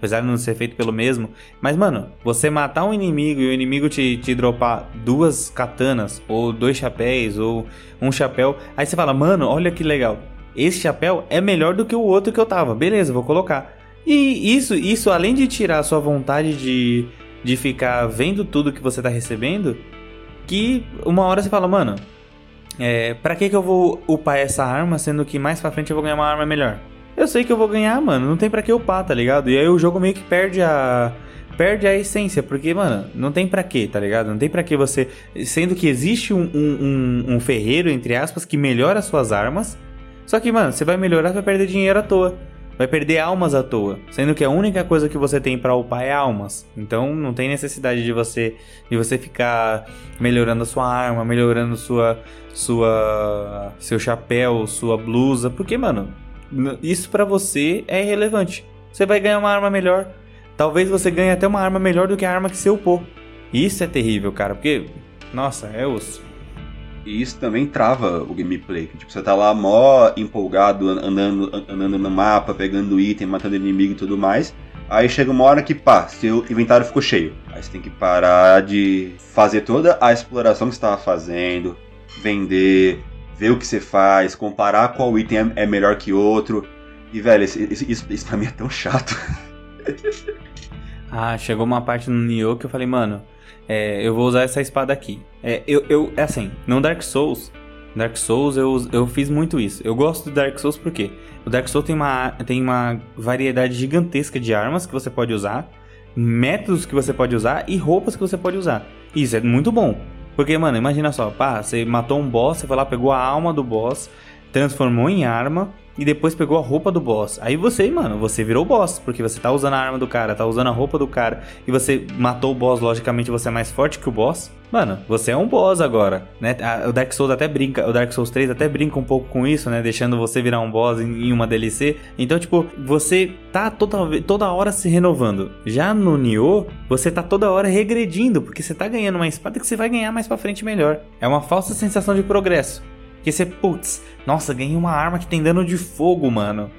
Apesar de não ser feito pelo mesmo. Mas, mano, você matar um inimigo e o inimigo te, te dropar duas katanas, ou dois chapéus, ou um chapéu. Aí você fala, mano, olha que legal. Esse chapéu é melhor do que o outro que eu tava. Beleza, vou colocar. E isso, isso além de tirar a sua vontade de, de ficar vendo tudo que você tá recebendo, que uma hora você fala, mano, é, pra que que eu vou upar essa arma, sendo que mais pra frente eu vou ganhar uma arma melhor? Eu sei que eu vou ganhar, mano, não tem pra que upar, tá ligado? E aí o jogo meio que perde a... Perde a essência, porque, mano, não tem pra quê, tá ligado? Não tem pra que você... Sendo que existe um, um, um, um ferreiro, entre aspas, que melhora suas armas, só que, mano, você vai melhorar, vai perder dinheiro à toa vai perder almas à toa, sendo que a única coisa que você tem para upar é almas. Então não tem necessidade de você de você ficar melhorando a sua arma, melhorando sua sua seu chapéu, sua blusa, porque mano, isso para você é irrelevante. Você vai ganhar uma arma melhor. Talvez você ganhe até uma arma melhor do que a arma que você upou. Isso é terrível, cara, porque nossa, é osso. E isso também trava o gameplay. Tipo, você tá lá mó empolgado, andando, andando no mapa, pegando item, matando inimigo e tudo mais. Aí chega uma hora que, pá, seu inventário ficou cheio. Aí você tem que parar de fazer toda a exploração que você estava fazendo, vender, ver o que você faz, comparar qual item é, é melhor que outro. E, velho, isso, isso, isso pra mim é tão chato. ah, chegou uma parte no Nioh que eu falei, mano, é, eu vou usar essa espada aqui. É, eu, eu, é assim, no Dark Souls, Dark Souls eu, eu fiz muito isso. Eu gosto do Dark Souls porque o Dark Souls tem uma, tem uma variedade gigantesca de armas que você pode usar, métodos que você pode usar e roupas que você pode usar. Isso é muito bom. Porque, mano, imagina só, pá, você matou um boss, você foi lá, pegou a alma do boss, transformou em arma, e depois pegou a roupa do boss. Aí você, mano, você virou boss, porque você tá usando a arma do cara, tá usando a roupa do cara, e você matou o boss, logicamente você é mais forte que o boss. Mano, você é um boss agora, né? O Dark Souls até brinca, o Dark Souls 3 até brinca um pouco com isso, né? Deixando você virar um boss em uma DLC. Então, tipo, você tá toda, toda hora se renovando. Já no Nioh, você tá toda hora regredindo, porque você tá ganhando uma espada que você vai ganhar mais pra frente melhor. É uma falsa sensação de progresso. Que você, putz, nossa, ganhei uma arma que tem dano de fogo, mano.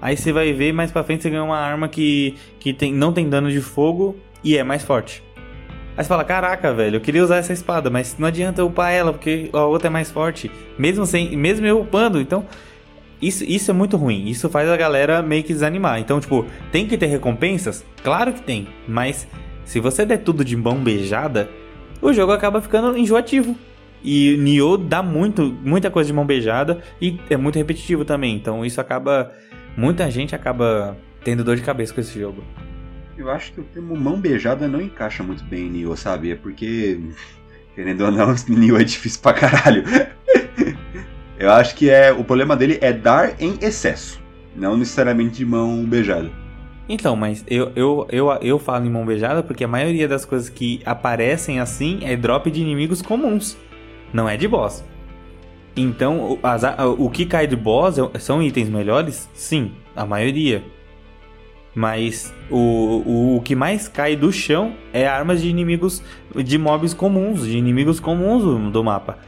Aí você vai ver mais pra frente você ganha uma arma que, que tem, não tem dano de fogo e é mais forte. Aí você fala, caraca, velho, eu queria usar essa espada, mas não adianta eu upar ela, porque a outra é mais forte. Mesmo sem. Mesmo eu upando, então. Isso, isso é muito ruim. Isso faz a galera meio que desanimar. Então, tipo, tem que ter recompensas? Claro que tem. Mas se você der tudo de mão beijada, o jogo acaba ficando enjoativo. E Nioh dá muito, muita coisa de mão beijada e é muito repetitivo também. Então isso acaba. Muita gente acaba tendo dor de cabeça com esse jogo. Eu acho que o termo mão beijada não encaixa muito bem em Nioh, sabe? É porque, querendo ou não, Nioh é difícil pra caralho. Eu acho que é o problema dele é dar em excesso, não necessariamente de mão beijada. Então, mas eu, eu, eu, eu falo em mão beijada porque a maioria das coisas que aparecem assim é drop de inimigos comuns não é de boss. Então, as, o que cai de boss é são itens melhores? Sim, a maioria. Mas o, o, o, que mais cai do chão é armas de inimigos, de mobs comuns, de inimigos comuns do, mapa.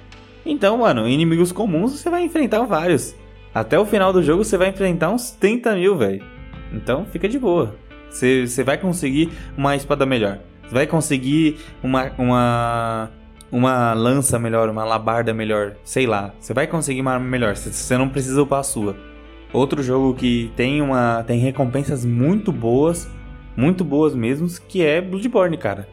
Então, mano, inimigos comuns você vai enfrentar vários. Até o final do jogo você vai enfrentar uns 30 mil, velho. Então fica de boa. Você, você vai conseguir uma espada melhor. Você vai conseguir uma, uma uma lança melhor, uma labarda melhor, sei lá. Você vai conseguir uma arma melhor, você não precisa upar a sua. Outro jogo que tem uma tem recompensas muito boas, muito boas mesmo, que é Bloodborne, cara.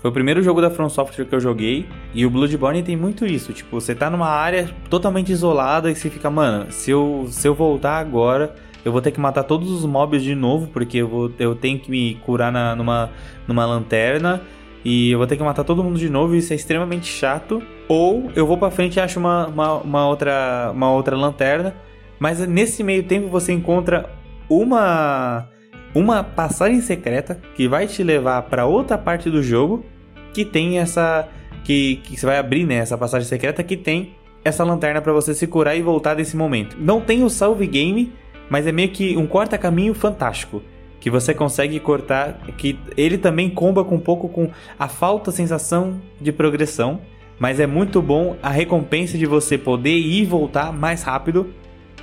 Foi o primeiro jogo da From Software que eu joguei. E o Bloodborne tem muito isso. Tipo, você tá numa área totalmente isolada e você fica, mano, se eu, se eu voltar agora, eu vou ter que matar todos os mobs de novo, porque eu, vou, eu tenho que me curar na, numa, numa lanterna. E eu vou ter que matar todo mundo de novo, isso é extremamente chato. Ou eu vou pra frente e acho uma, uma, uma outra, uma outra lanterna. Mas nesse meio tempo você encontra uma uma passagem secreta que vai te levar para outra parte do jogo que tem essa que, que você vai abrir né, essa passagem secreta que tem essa lanterna para você se curar e voltar desse momento. Não tem o salve game, mas é meio que um corta caminho fantástico que você consegue cortar, que ele também comba com um pouco com a falta sensação de progressão, mas é muito bom a recompensa de você poder ir e voltar mais rápido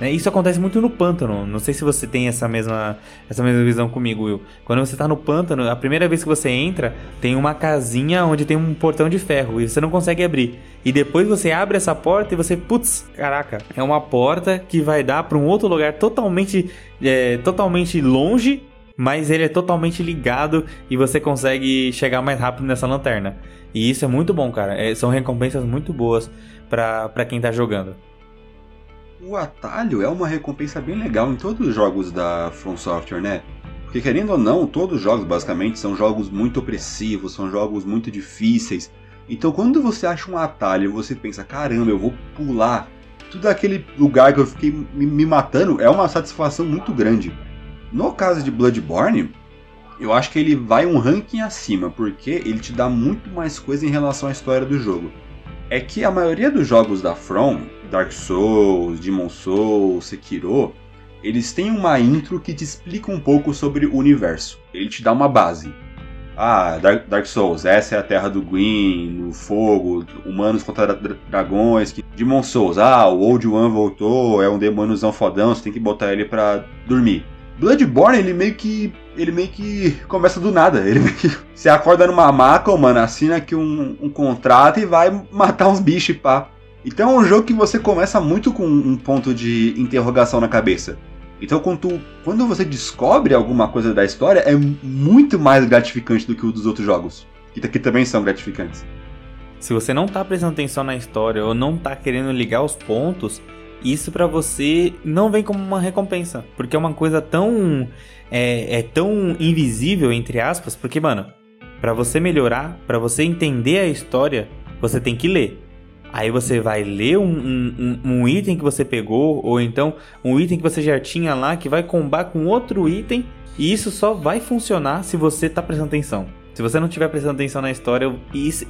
né? Isso acontece muito no pântano. Não sei se você tem essa mesma, essa mesma visão comigo, Will. Quando você tá no pântano, a primeira vez que você entra, tem uma casinha onde tem um portão de ferro e você não consegue abrir. E depois você abre essa porta e você, putz, caraca, é uma porta que vai dar para um outro lugar totalmente, é, totalmente longe, mas ele é totalmente ligado e você consegue chegar mais rápido nessa lanterna. E isso é muito bom, cara. É, são recompensas muito boas para quem tá jogando. O atalho é uma recompensa bem legal em todos os jogos da From Software, né? Porque querendo ou não, todos os jogos basicamente são jogos muito opressivos, são jogos muito difíceis. Então quando você acha um atalho, você pensa, caramba, eu vou pular tudo aquele lugar que eu fiquei me matando, é uma satisfação muito grande. No caso de Bloodborne, eu acho que ele vai um ranking acima, porque ele te dá muito mais coisa em relação à história do jogo. É que a maioria dos jogos da From, Dark Souls, Demon Souls, Sekiro, eles têm uma intro que te explica um pouco sobre o universo. Ele te dá uma base. Ah, Dark, Souls, essa é a terra do Gwyn, o fogo, humanos contra dragões. Demon Souls, ah, o Old One voltou, é um demôniozão fodão, você tem que botar ele pra dormir. Bloodborne, ele meio que. Ele meio que começa do nada. Ele meio que. Você acorda numa maca, mano, assina aqui um, um contrato e vai matar uns bichos, pá. Então é um jogo que você começa muito com um ponto de interrogação na cabeça. Então quando, tu, quando você descobre alguma coisa da história, é muito mais gratificante do que o dos outros jogos. Que, que também são gratificantes. Se você não tá prestando atenção na história ou não tá querendo ligar os pontos, isso para você não vem como uma recompensa. Porque é uma coisa tão. É, é tão invisível, entre aspas, porque, mano, para você melhorar, para você entender a história, você tem que ler. Aí você vai ler um, um, um, item que você pegou, ou então um item que você já tinha lá, que vai combar com outro item, e isso só vai funcionar se você tá prestando atenção. Se você não estiver prestando atenção na história,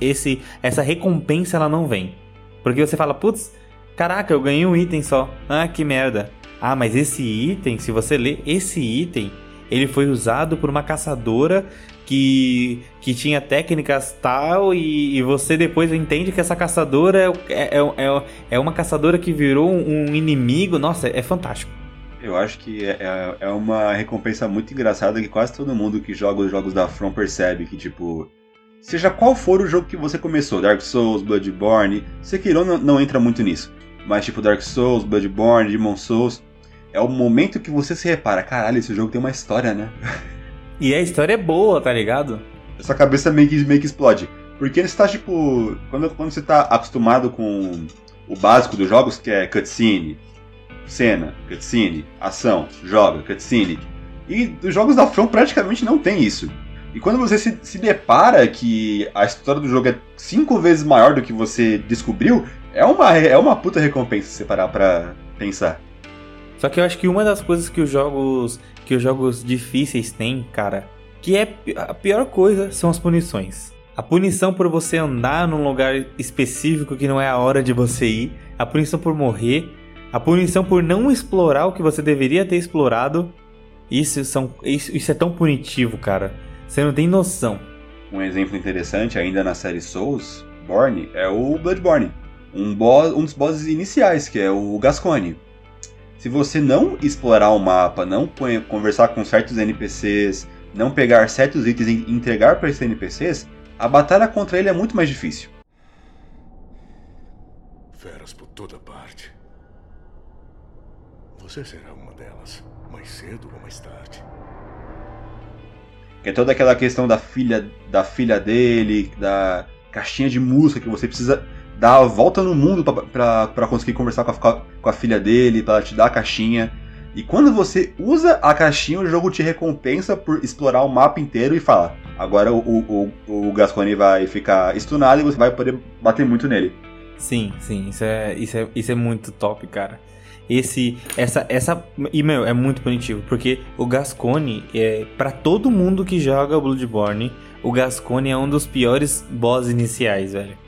esse, essa recompensa ela não vem. Porque você fala, putz, caraca, eu ganhei um item só. Ah, que merda. Ah, mas esse item, se você ler esse item, ele foi usado por uma caçadora que, que tinha técnicas tal e, e, você depois entende que essa caçadora é, é, é, é uma caçadora que virou um inimigo. Nossa, é fantástico. Eu acho que é, é, é uma recompensa muito engraçada que quase todo mundo que joga os jogos da From percebe que, tipo, seja qual for o jogo que você começou, Dark Souls, Bloodborne, Sekiro não, não entra muito nisso, mas tipo Dark Souls, Bloodborne, Demon Souls, é o momento que você se repara, caralho, esse jogo tem uma história, né? E a história é boa, tá ligado? Sua cabeça meio que, meio que explode. Porque você tá, tipo. Quando, quando você tá acostumado com o básico dos jogos, que é cutscene, cena, cutscene, ação, joga, cutscene. E os jogos da From praticamente não tem isso. E quando você se, se depara que a história do jogo é cinco vezes maior do que você descobriu, é uma, é uma puta recompensa se você parar pra pensar. Só que eu acho que uma das coisas que os jogos que os jogos difíceis têm, cara, que é a pior coisa são as punições. A punição por você andar num lugar específico que não é a hora de você ir, a punição por morrer, a punição por não explorar o que você deveria ter explorado. Isso, são, isso, isso é tão punitivo, cara. Você não tem noção. Um exemplo interessante ainda na série Souls, Born, é o Bloodborne. Um, boss, um dos bosses iniciais, que é o Gascoigne se você não explorar o mapa, não conversar com certos NPCs, não pegar certos itens e entregar para esses NPCs, a batalha contra ele é muito mais difícil. Feras por toda parte. Você será uma delas, mais cedo ou mais tarde. Que é toda aquela questão da filha, da filha dele, da caixinha de música que você precisa dar a volta no mundo para conseguir conversar com a, com a filha dele, para te dar a caixinha. E quando você usa a caixinha, o jogo te recompensa por explorar o mapa inteiro e fala: agora o, o, o Gascone vai ficar stunado e você vai poder bater muito nele. Sim, sim, isso é, isso é, isso é muito top, cara. Esse, essa, essa, e meu, é muito punitivo, porque o Gascone, é, para todo mundo que joga Bloodborne, o Gascone é um dos piores boss iniciais, velho.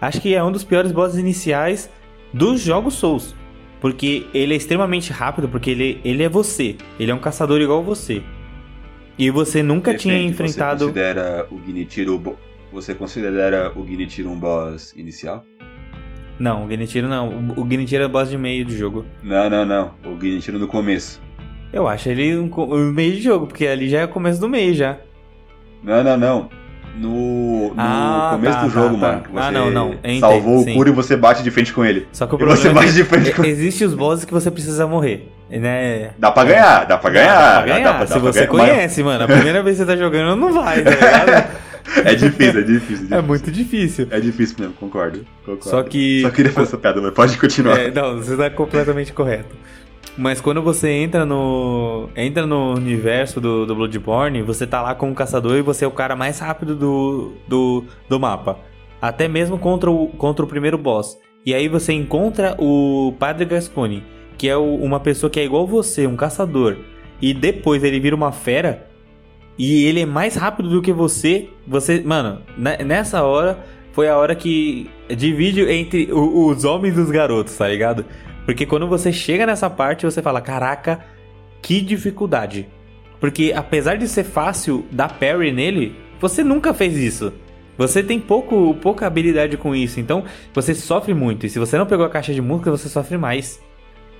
Acho que é um dos piores bosses iniciais dos jogos Souls. Porque ele é extremamente rápido, porque ele, ele é você. Ele é um caçador igual você. E você nunca Depende, tinha enfrentado. Você considera o Genichiro. Você considera o Genichiro um boss inicial? Não, o Genichiro não. O Genichiro é boss de meio de jogo. Não, não, não. O Genichiro no começo. Eu acho ele um, um meio de jogo, porque ali já é o começo do meio já. Não, não, não no, no ah, começo tá, do jogo, tá, mano. Tá. ah, não, não. salvou sim. o Cura e você bate de frente com ele. Só que o problema você é bate de frente com... Existem os bosses que você precisa morrer. Né? Dá pra ganhar, dá pra ganhar. Dá pra ganhar. Dá, dá, Se você ganhar, conhece, mas... mano, a primeira vez que você tá jogando, não vai, tá ligado? é difícil, é difícil, é difícil. É muito difícil. É difícil mesmo, concordo. concordo. Só que. Só queria fazer essa piada, mas pode continuar. É, não, você tá completamente correto. Mas quando você entra no entra no universo do, do Bloodborne, você tá lá como caçador e você é o cara mais rápido do, do, do mapa. Até mesmo contra o, contra o primeiro boss. E aí você encontra o Padre Gascone, que é o, uma pessoa que é igual você, um caçador. E depois ele vira uma fera. E ele é mais rápido do que você. Você, mano, nessa hora foi a hora que divide entre os homens e os garotos, tá ligado? Porque quando você chega nessa parte, você fala: caraca, que dificuldade. Porque apesar de ser fácil dar parry nele, você nunca fez isso. Você tem pouco, pouca habilidade com isso, então você sofre muito. E se você não pegou a caixa de música, você sofre mais.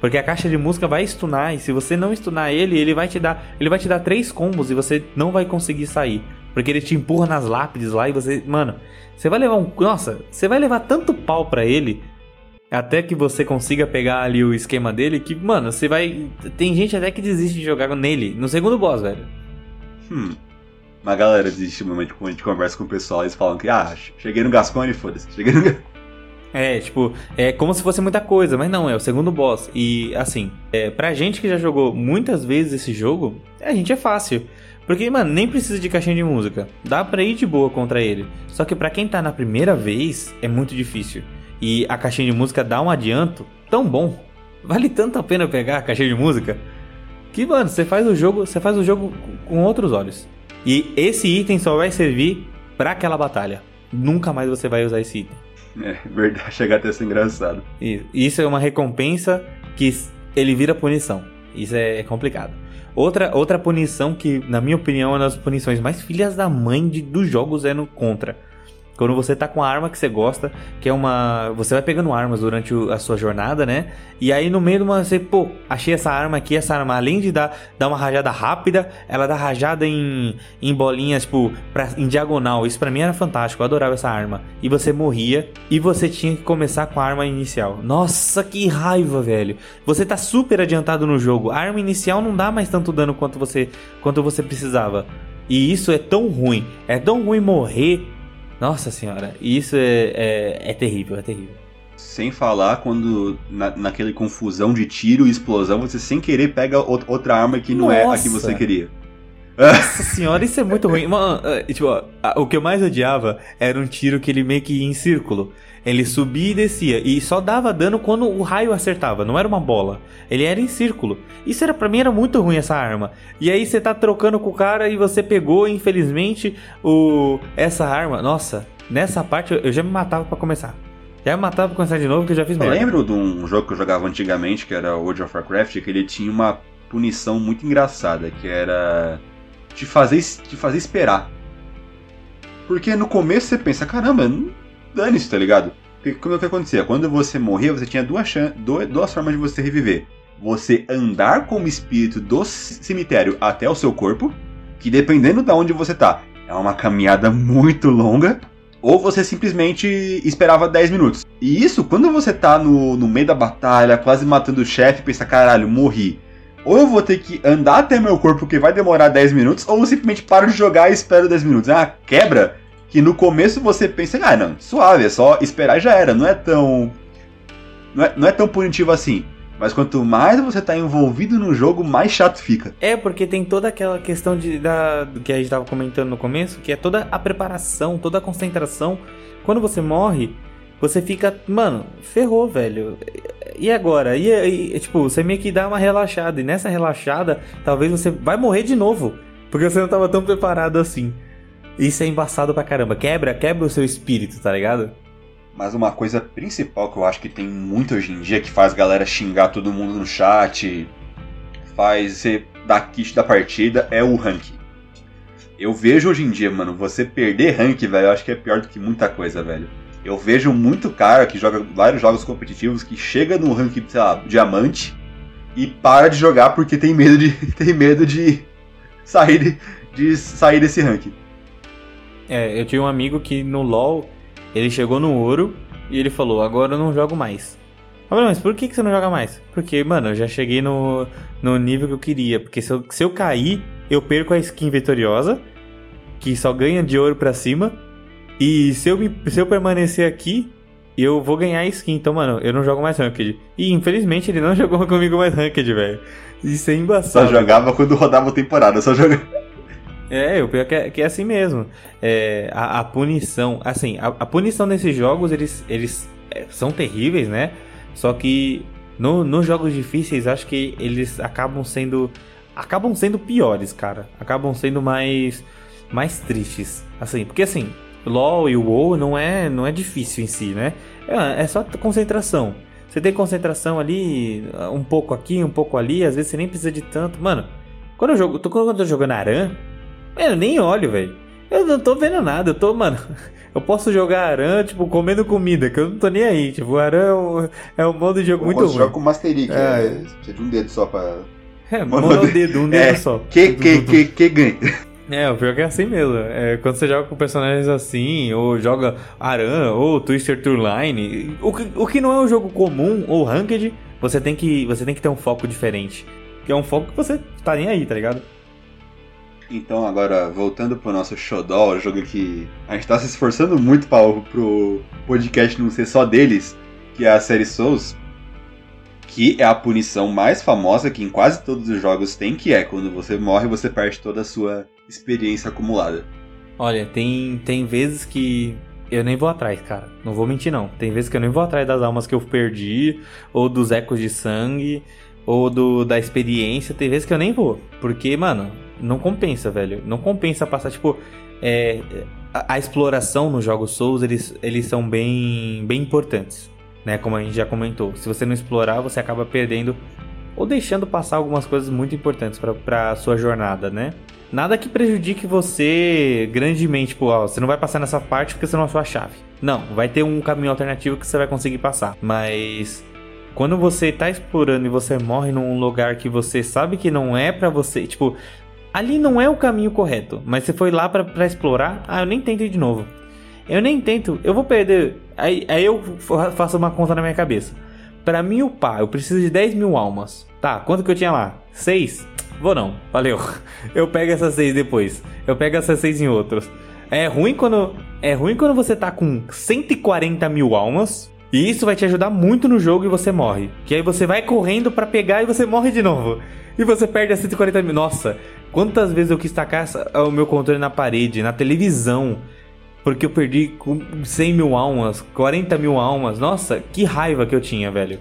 Porque a caixa de música vai stunar e se você não stunar ele, ele vai te dar, ele vai te dar três combos e você não vai conseguir sair, porque ele te empurra nas lápides lá e você, mano, você vai levar um, nossa, você vai levar tanto pau para ele até que você consiga pegar ali o esquema dele, que, mano, você vai. Tem gente até que desiste de jogar nele, no segundo boss, velho. Hum. Uma galera desiste no momento quando a gente conversa com o pessoal, eles falam que, ah, cheguei no Gascone, foda-se, cheguei no. É, tipo, é como se fosse muita coisa, mas não, é o segundo boss. E, assim, é, pra gente que já jogou muitas vezes esse jogo, a gente é fácil. Porque, mano, nem precisa de caixinha de música. Dá pra ir de boa contra ele. Só que pra quem tá na primeira vez, é muito difícil e a caixinha de música dá um adianto tão bom. Vale tanto a pena pegar a caixinha de música que, mano, você faz o jogo, você faz o jogo com outros olhos. E esse item só vai servir para aquela batalha. Nunca mais você vai usar esse item. É verdade, chega até a ser engraçado. E isso é uma recompensa que ele vira punição. Isso é complicado. Outra, outra punição que, na minha opinião, é uma das punições mais filhas da mãe de, dos jogos é no Contra. Quando você tá com a arma que você gosta, que é uma. Você vai pegando armas durante a sua jornada, né? E aí no meio de uma. Você, pô, achei essa arma aqui, essa arma, além de dar, dar uma rajada rápida, ela dá rajada em, em bolinhas, tipo, pra, em diagonal. Isso para mim era fantástico, eu adorava essa arma. E você morria e você tinha que começar com a arma inicial. Nossa, que raiva, velho. Você tá super adiantado no jogo. A arma inicial não dá mais tanto dano quanto você, quanto você precisava. E isso é tão ruim. É tão ruim morrer nossa senhora, isso é, é, é terrível, é terrível. Sem falar quando na, naquele confusão de tiro e explosão você sem querer pega outra arma que não Nossa. é a que você queria. Nossa senhora, isso é muito ruim. Mano, é, tipo, o que eu mais odiava era um tiro que ele meio que ia em círculo. Ele subia e descia. E só dava dano quando o raio acertava. Não era uma bola. Ele era em círculo. Isso era para mim era muito ruim essa arma. E aí você tá trocando com o cara e você pegou, infelizmente, o essa arma. Nossa, nessa parte eu já me matava para começar. Já me matava pra começar de novo, que eu já fiz merda. Eu lembro de um jogo que eu jogava antigamente, que era World of Warcraft, que ele tinha uma punição muito engraçada, que era te fazer, te fazer esperar. Porque no começo você pensa, caramba, dane-se, tá ligado? Porque como é que acontecia? Quando você morria, você tinha duas, duas formas de você reviver. Você andar como espírito do cemitério até o seu corpo, que dependendo de onde você tá, é uma caminhada muito longa, ou você simplesmente esperava 10 minutos. E isso, quando você tá no, no meio da batalha, quase matando o chefe, pensa, caralho, morri. Ou eu vou ter que andar até meu corpo porque vai demorar 10 minutos, ou eu simplesmente paro de jogar e espero 10 minutos. É uma quebra que no começo você pensa, ah, não, suave, é só esperar e já era, não é tão. Não é, não é tão punitivo assim. Mas quanto mais você tá envolvido no jogo, mais chato fica. É, porque tem toda aquela questão de, da, que a gente tava comentando no começo, que é toda a preparação, toda a concentração. Quando você morre, você fica, mano, ferrou, velho. E agora? E, e tipo, você meio que dá uma relaxada. E nessa relaxada, talvez você vai morrer de novo. Porque você não tava tão preparado assim. Isso é embaçado pra caramba. Quebra, quebra o seu espírito, tá ligado? Mas uma coisa principal que eu acho que tem muito hoje em dia, que faz galera xingar todo mundo no chat, faz você dar kit da partida, é o rank. Eu vejo hoje em dia, mano, você perder rank, velho, eu acho que é pior do que muita coisa, velho. Eu vejo muito cara que joga vários jogos competitivos que chega no rank, sei lá, diamante e para de jogar porque tem medo de tem medo de sair de, de sair desse rank. É, eu tinha um amigo que no LoL ele chegou no ouro e ele falou: Agora eu não jogo mais. Falei, mas por que, que você não joga mais? Porque, mano, eu já cheguei no, no nível que eu queria. Porque se eu, se eu cair, eu perco a skin vitoriosa, que só ganha de ouro pra cima. E se eu, me, se eu permanecer aqui, eu vou ganhar skin. Então, mano, eu não jogo mais Ranked. E infelizmente ele não jogou comigo mais Ranked, velho. Isso é embaçado. Só jogava quando rodava a temporada, só jogava. É, o pior que é, que é assim mesmo. É, a, a, punição, assim, a, a, punição nesses jogos, eles, eles é, são terríveis, né? Só que no, nos jogos difíceis, acho que eles acabam sendo acabam sendo piores, cara. Acabam sendo mais mais tristes, assim, porque assim, LoL e o WoW não é não é difícil em si, né? É, é só concentração. Você tem concentração ali, um pouco aqui, um pouco ali, às vezes você nem precisa de tanto. Mano, quando eu jogo, quando eu tô jogando Aran, eu nem olho, velho. Eu não tô vendo nada, eu tô, mano. Eu posso jogar Aran, tipo, comendo comida, que eu não tô nem aí. Tipo, o Aran é um, é um modo de jogo eu muito ruim. joga com Mastery, que é. é, precisa de um dedo só pra. É, mono dedo, um dedo é, só. Que, que, que, que ganha. É, o pior que é assim mesmo. É, quando você joga com personagens assim, ou joga Aran, ou Twister Tour Line, o que, o que não é um jogo comum ou ranked, você tem que, você tem que ter um foco diferente. Que é um foco que você tá nem aí, tá ligado? Então, agora, voltando pro nosso Xodó, o jogo que a gente tá se esforçando muito pra, pro podcast não ser só deles, que é a série Souls, que é a punição mais famosa que em quase todos os jogos tem, que é quando você morre, você perde toda a sua experiência acumulada. Olha, tem, tem vezes que eu nem vou atrás, cara. Não vou mentir, não. Tem vezes que eu nem vou atrás das almas que eu perdi, ou dos ecos de sangue, ou do, da experiência. Tem vezes que eu nem vou. Porque, mano, não compensa, velho. Não compensa passar, tipo. É, a, a, exploração nos jogos Souls, eles, eles são bem, bem importantes. Né? Como a gente já comentou. Se você não explorar, você acaba perdendo ou deixando passar algumas coisas muito importantes para sua jornada, né? Nada que prejudique você grandemente, tipo, ó, você não vai passar nessa parte porque você não achou a chave. Não, vai ter um caminho alternativo que você vai conseguir passar. Mas quando você tá explorando e você morre num lugar que você sabe que não é para você, tipo, ali não é o caminho correto, mas você foi lá para explorar, ah, eu nem tento ir de novo. Eu nem tento, eu vou perder. Aí, aí eu faço uma conta na minha cabeça. Para mim upar, eu preciso de 10 mil almas. Tá, quanto que eu tinha lá? 6? Vou não, valeu. Eu pego essas 6 depois. Eu pego essas 6 em outros. É ruim quando. É ruim quando você tá com 140 mil almas. E isso vai te ajudar muito no jogo e você morre. Que aí você vai correndo para pegar e você morre de novo. E você perde a 140 mil. Nossa, Quantas vezes eu quis tacar o meu controle na parede, na televisão, porque eu perdi 100 mil almas, 40 mil almas. Nossa, que raiva que eu tinha, velho.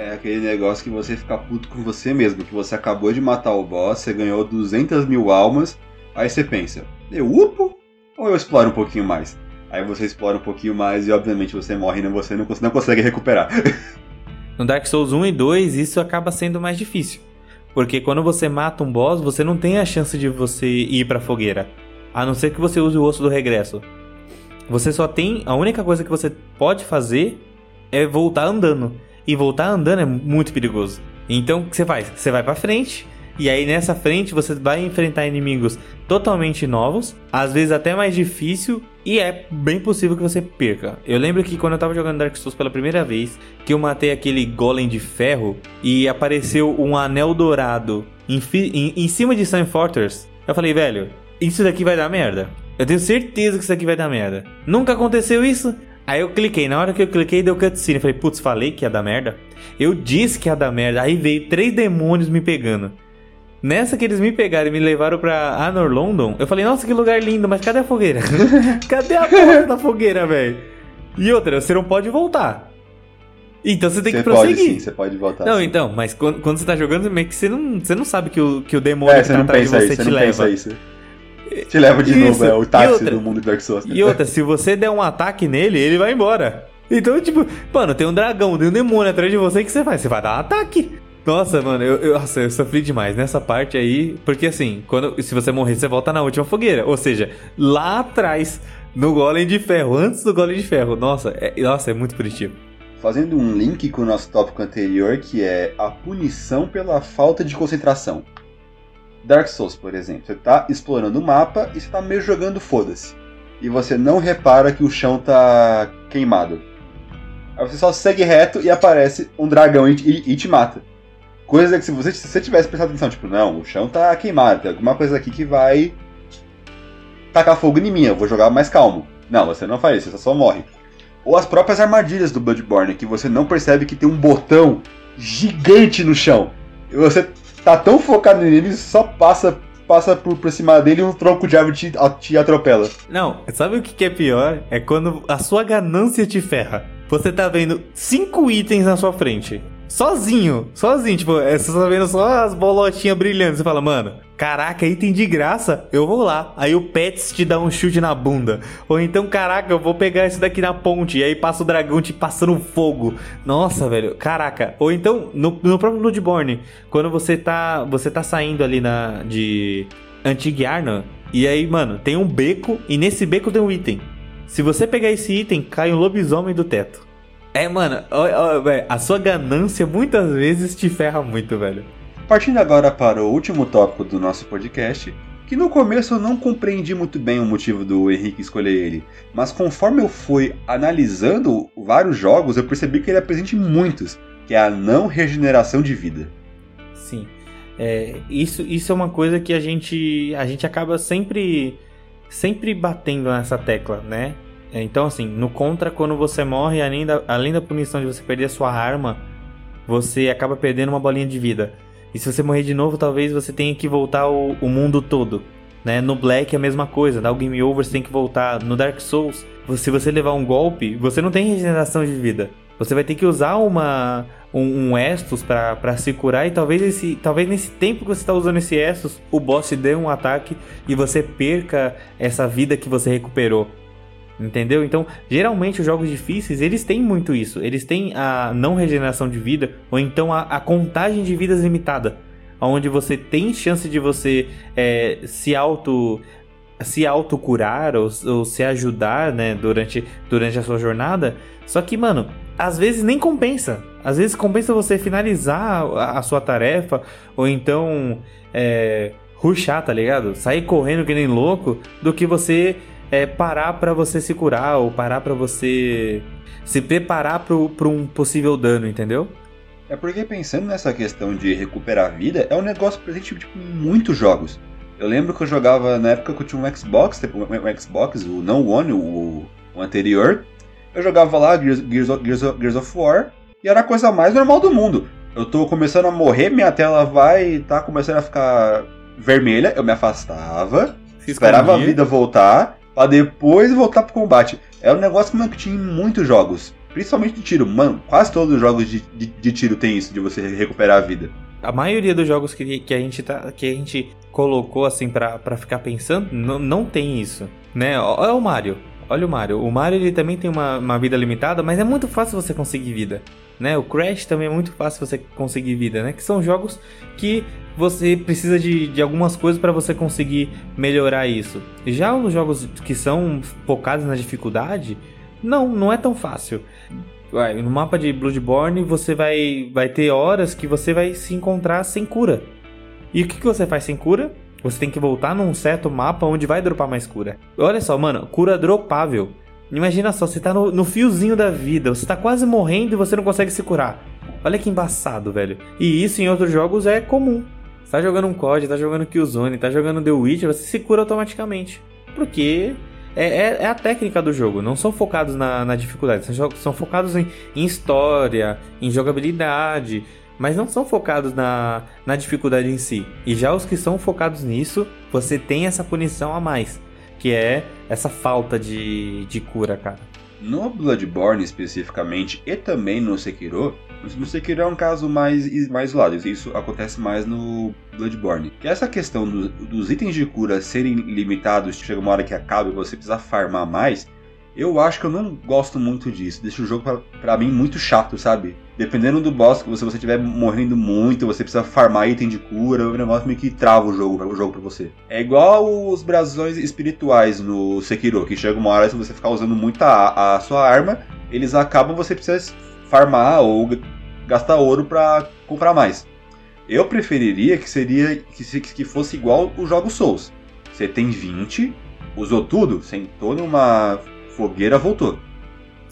É aquele negócio que você fica puto com você mesmo, que você acabou de matar o boss, você ganhou 200 mil almas, aí você pensa, eu upo ou eu exploro um pouquinho mais? Aí você explora um pouquinho mais e obviamente você morre e você não, não consegue recuperar. no Dark Souls 1 e 2 isso acaba sendo mais difícil. Porque quando você mata um boss, você não tem a chance de você ir pra fogueira. A não ser que você use o osso do regresso. Você só tem. A única coisa que você pode fazer é voltar andando. E voltar andando é muito perigoso. Então o que você faz? Você vai pra frente. E aí nessa frente você vai enfrentar inimigos totalmente novos. Às vezes até mais difícil. E é bem possível que você perca. Eu lembro que quando eu tava jogando Dark Souls pela primeira vez, que eu matei aquele golem de ferro e apareceu um anel dourado em, em, em cima de Sun Fortress, eu falei, velho, isso daqui vai dar merda. Eu tenho certeza que isso daqui vai dar merda. Nunca aconteceu isso. Aí eu cliquei, na hora que eu cliquei deu cutscene. Eu falei, putz, falei que ia dar merda. Eu disse que ia dar merda. Aí veio três demônios me pegando. Nessa que eles me pegaram e me levaram pra Anor London, eu falei, nossa, que lugar lindo, mas cadê a fogueira? cadê a porta da fogueira, velho? E outra, você não pode voltar. Então você tem Você que prosseguir. pode sim, você pode voltar. Não, sim. então, mas quando, quando você tá jogando, meio que você não, você não sabe que o, que o demônio É, que tá atrás de você te você não leva. pensa isso. Te leva de Isso. novo, é o táxi outra- do mundo do Dark Souls. E outra, se você der um ataque nele, ele vai embora. Então, tipo, mano, tem um dragão, tem um demônio atrás de você, o que você faz? Você vai dar um ataque. Nossa, mano, eu, eu, nossa, eu sofri demais nessa parte aí. Porque assim, quando, se você morrer, você volta na última fogueira. Ou seja, lá atrás, no golem de ferro, antes do golem de ferro. Nossa, é, nossa, é muito punitivo. Fazendo um link com o nosso tópico anterior, que é a punição pela falta de concentração. Dark Souls, por exemplo, você tá explorando o mapa e você tá meio jogando foda-se. E você não repara que o chão tá queimado. Aí você só segue reto e aparece um dragão e, e- e te mata. Coisa que se você, se você tivesse prestado atenção, tipo, não, o chão tá queimado, tem alguma coisa aqui que vai tacar fogo em mim, eu vou jogar mais calmo. Não, você não faz isso, você só morre. Ou as próprias armadilhas do Bloodborne, que você não percebe que tem um botão gigante no chão. E você tá tão focado nele, só passa, passa por, por cima dele e um tronco de árvore te, te atropela. Não, sabe o que que é pior? É quando a sua ganância te ferra. Você tá vendo cinco itens na sua frente. Sozinho, sozinho, tipo, é, você tá vendo só as bolotinhas brilhando. Você fala, mano, caraca, item de graça, eu vou lá. Aí o Pets te dá um chute na bunda. Ou então, caraca, eu vou pegar esse daqui na ponte. E aí passa o dragão te passando fogo. Nossa, velho, caraca. Ou então, no, no próprio Bloodborne, quando você tá, você tá saindo ali na de Antigiarna, e aí, mano, tem um beco, e nesse beco tem um item. Se você pegar esse item, cai um lobisomem do teto. É, mano, ó, ó, velho, a sua ganância muitas vezes te ferra muito, velho. Partindo agora para o último tópico do nosso podcast, que no começo eu não compreendi muito bem o motivo do Henrique escolher ele, mas conforme eu fui analisando vários jogos, eu percebi que ele é presente em muitos, que é a não regeneração de vida. Sim. É, isso, isso é uma coisa que a gente, a gente acaba sempre, sempre batendo nessa tecla, né? Então, assim, no contra, quando você morre, além da, além da punição de você perder a sua arma, você acaba perdendo uma bolinha de vida. E se você morrer de novo, talvez você tenha que voltar o, o mundo todo. Né? No Black é a mesma coisa, dá o game over, você tem que voltar. No Dark Souls, se você levar um golpe, você não tem regeneração de vida. Você vai ter que usar uma, um, um Estus pra se curar e talvez, esse, talvez nesse tempo que você está usando esse Estus, o boss dê um ataque e você perca essa vida que você recuperou. Entendeu? Então, geralmente os jogos difíceis, eles têm muito isso. Eles têm a não regeneração de vida, ou então a, a contagem de vidas limitada. Onde você tem chance de você é, se auto se autocurar ou, ou se ajudar, né, durante, durante a sua jornada. Só que, mano, às vezes nem compensa. Às vezes compensa você finalizar a, a sua tarefa, ou então é, rushar, tá ligado? Sair correndo que nem louco, do que você é, parar pra você se curar, ou parar pra você se preparar pro um possível dano, entendeu? É porque pensando nessa questão de recuperar a vida, é um negócio presente tipo, em muitos jogos. Eu lembro que eu jogava na época que eu tinha um Xbox, tipo, um Xbox, o não o One, o, o anterior. Eu jogava lá Gears, Gears, of, Gears, of, Gears of War e era a coisa mais normal do mundo. Eu tô começando a morrer, minha tela vai tá começando a ficar vermelha, eu me afastava, Se esperava a vida voltar, pra depois voltar pro combate. É um negócio que tinha em muitos jogos. Principalmente de tiro. Mano, quase todos os jogos de, de, de tiro tem isso, de você recuperar a vida. A maioria dos jogos que, que, a, gente tá, que a gente colocou assim pra ficar pensando, não, tem isso. Né? Olha o Mario. Olha o Mario. O Mario ele também tem uma, uma vida limitada, mas é muito fácil você conseguir vida. Né? O Crash também é muito fácil você conseguir vida, né? Que são jogos que você precisa de, de algumas coisas para você conseguir melhorar isso. Já os jogos que são focados na dificuldade, não, não é tão fácil. No mapa de Bloodborne você vai, vai ter horas que você vai se encontrar sem cura. E o que, que você faz sem cura? você tem que voltar num certo mapa onde vai dropar mais cura. Olha só, mano, cura dropável. Imagina só, você tá no, no fiozinho da vida, você tá quase morrendo e você não consegue se curar. Olha que embaçado, velho. E isso em outros jogos é comum. Tá jogando um COD, tá jogando Killzone, tá jogando The Witcher, você se cura automaticamente. Porque é, é, é, a técnica do jogo, não são focados na, na dificuldade, são, são focados em, em, história, em jogabilidade, mas não são focados na, na dificuldade em si. E já os que são focados nisso, você tem essa punição a mais, que é essa falta de, de cura, cara. No Bloodborne especificamente e também no Sekiro, Sekiro é um caso mais, mais isolado, isso acontece mais no Bloodborne. Que essa questão do, dos itens de cura serem limitados, chega uma hora que acaba e você precisa farmar mais, eu acho que eu não gosto muito disso. Deixa o jogo pra mim muito chato, sabe? Dependendo do boss, se você estiver morrendo muito, você precisa farmar item de cura, o negócio meio que trava o jogo, o jogo pra você. É igual os brasões espirituais no Sekiro, que chega uma hora se você ficar usando muito a, a sua arma, eles acabam, você precisa farmar ou gastar ouro para comprar mais. Eu preferiria que seria que, que fosse igual os jogos Souls. Você tem 20, usou tudo, sentou numa fogueira, voltou.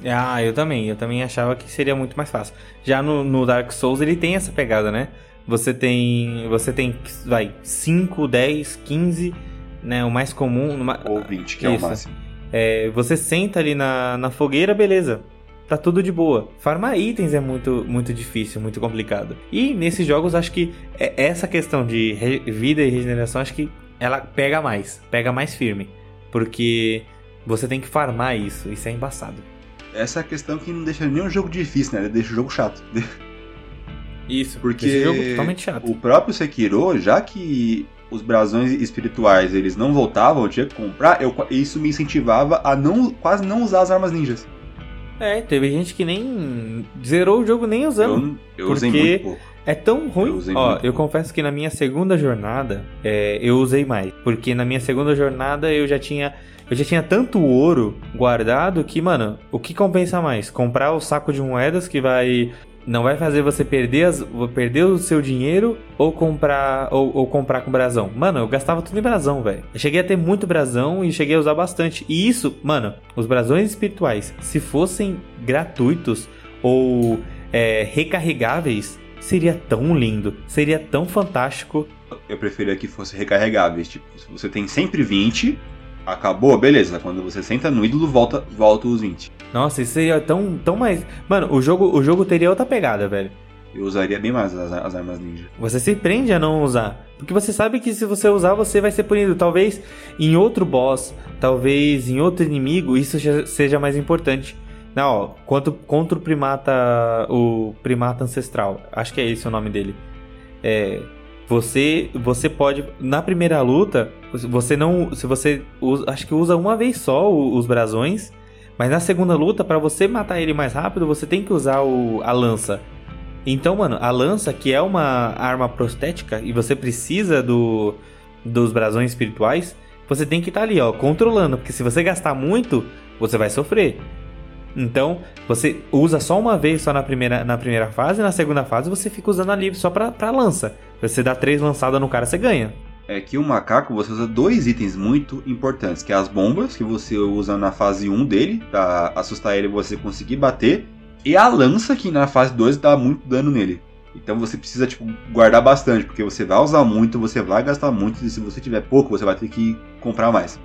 Ah, eu também. Eu também achava que seria muito mais fácil. Já no, no, Dark Souls ele tem essa pegada, né? Você tem. Você tem. Vai, 5, 10, 15, né? O mais comum. Numa... Ou 20, que Isso. é o máximo. É, você senta ali na, na fogueira, beleza. Tá tudo de boa. Farmar itens é muito, muito difícil, muito complicado. E nesses jogos, acho que é, essa questão de vida e regeneração, acho que ela pega mais. Pega mais firme. Porque você tem que farmar isso. Isso é embaçado. Essa é a questão que não deixa nenhum jogo difícil, né? Deixa o jogo chato. Isso, porque o jogo totalmente chato. O próprio Sekiro, já que os brasões espirituais eles não voltavam, eu tinha que comprar, eu, isso me incentivava a não quase não usar as armas ninjas. É, teve gente que nem zerou o jogo nem usando. Eu, eu usei muito pouco. É tão ruim. Eu Ó, eu confesso que na minha segunda jornada é, eu usei mais. Porque na minha segunda jornada eu já tinha eu já tinha tanto ouro guardado que, mano, o que compensa mais? Comprar o saco de moedas que vai não vai fazer você perder, as, perder o seu dinheiro ou comprar ou, ou, comprar com brasão. Mano, eu gastava tudo em brasão, velho. Cheguei a ter muito brasão e cheguei a usar bastante. E isso, mano, os brasões espirituais, se fossem gratuitos ou é, recarregáveis, seria tão lindo, seria tão fantástico. Eu preferia que fosse recarregáveis. Tipo, se você tem sempre 20, acabou, beleza. Quando você senta no ídolo, volta, volta os 20. Nossa, isso seria tão, tão mais. Mano, o jogo, o jogo teria outra pegada, velho. Eu usaria bem mais as, as armas ninja. Você se prende a não usar. Porque você sabe que se você usar, você vai ser punido. Talvez em outro boss, talvez em outro inimigo, isso seja mais importante. Não, ó, contra, contra o primata. O primata ancestral. Acho que é esse o nome dele. É. Você, você pode. Na primeira luta, você não. Se você. Usa, acho que usa uma vez só os brasões. Mas na segunda luta, para você matar ele mais rápido, você tem que usar o, a lança. Então, mano, a lança, que é uma arma prostética, e você precisa do, dos brasões espirituais, você tem que estar tá ali, ó, controlando. Porque se você gastar muito, você vai sofrer. Então, você usa só uma vez só na primeira, na primeira fase, e na segunda fase você fica usando ali só pra, pra lança. Você dá três lançadas no cara, você ganha. É que o macaco você usa dois itens muito importantes, que é as bombas, que você usa na fase 1 dele, pra assustar ele e você conseguir bater, e a lança, que na fase 2 dá muito dano nele. Então você precisa tipo, guardar bastante, porque você vai usar muito, você vai gastar muito, e se você tiver pouco, você vai ter que comprar mais.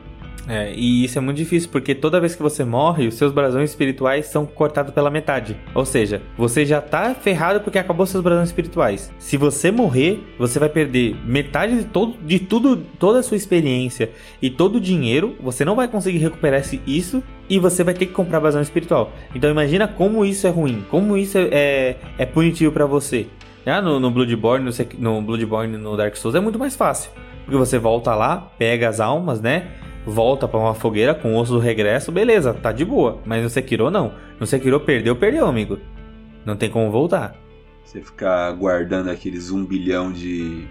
É, e isso é muito difícil porque toda vez que você morre, os seus brasões espirituais são cortados pela metade. Ou seja, você já tá ferrado porque acabou seus brasões espirituais. Se você morrer, você vai perder metade de, todo, de tudo, toda a sua experiência e todo o dinheiro. Você não vai conseguir recuperar isso e você vai ter que comprar brasão espiritual. Então imagina como isso é ruim, como isso é, é, é punitivo para você. Já no, no Bloodborne, no, no Bloodborne, no Dark Souls é muito mais fácil. Porque você volta lá, pega as almas, né? Volta para uma fogueira com o osso do regresso, beleza, tá de boa. Mas no Sekiro não. No Sekiro perdeu, perdeu, amigo. Não tem como voltar. Você ficar guardando aqueles um bilhão de,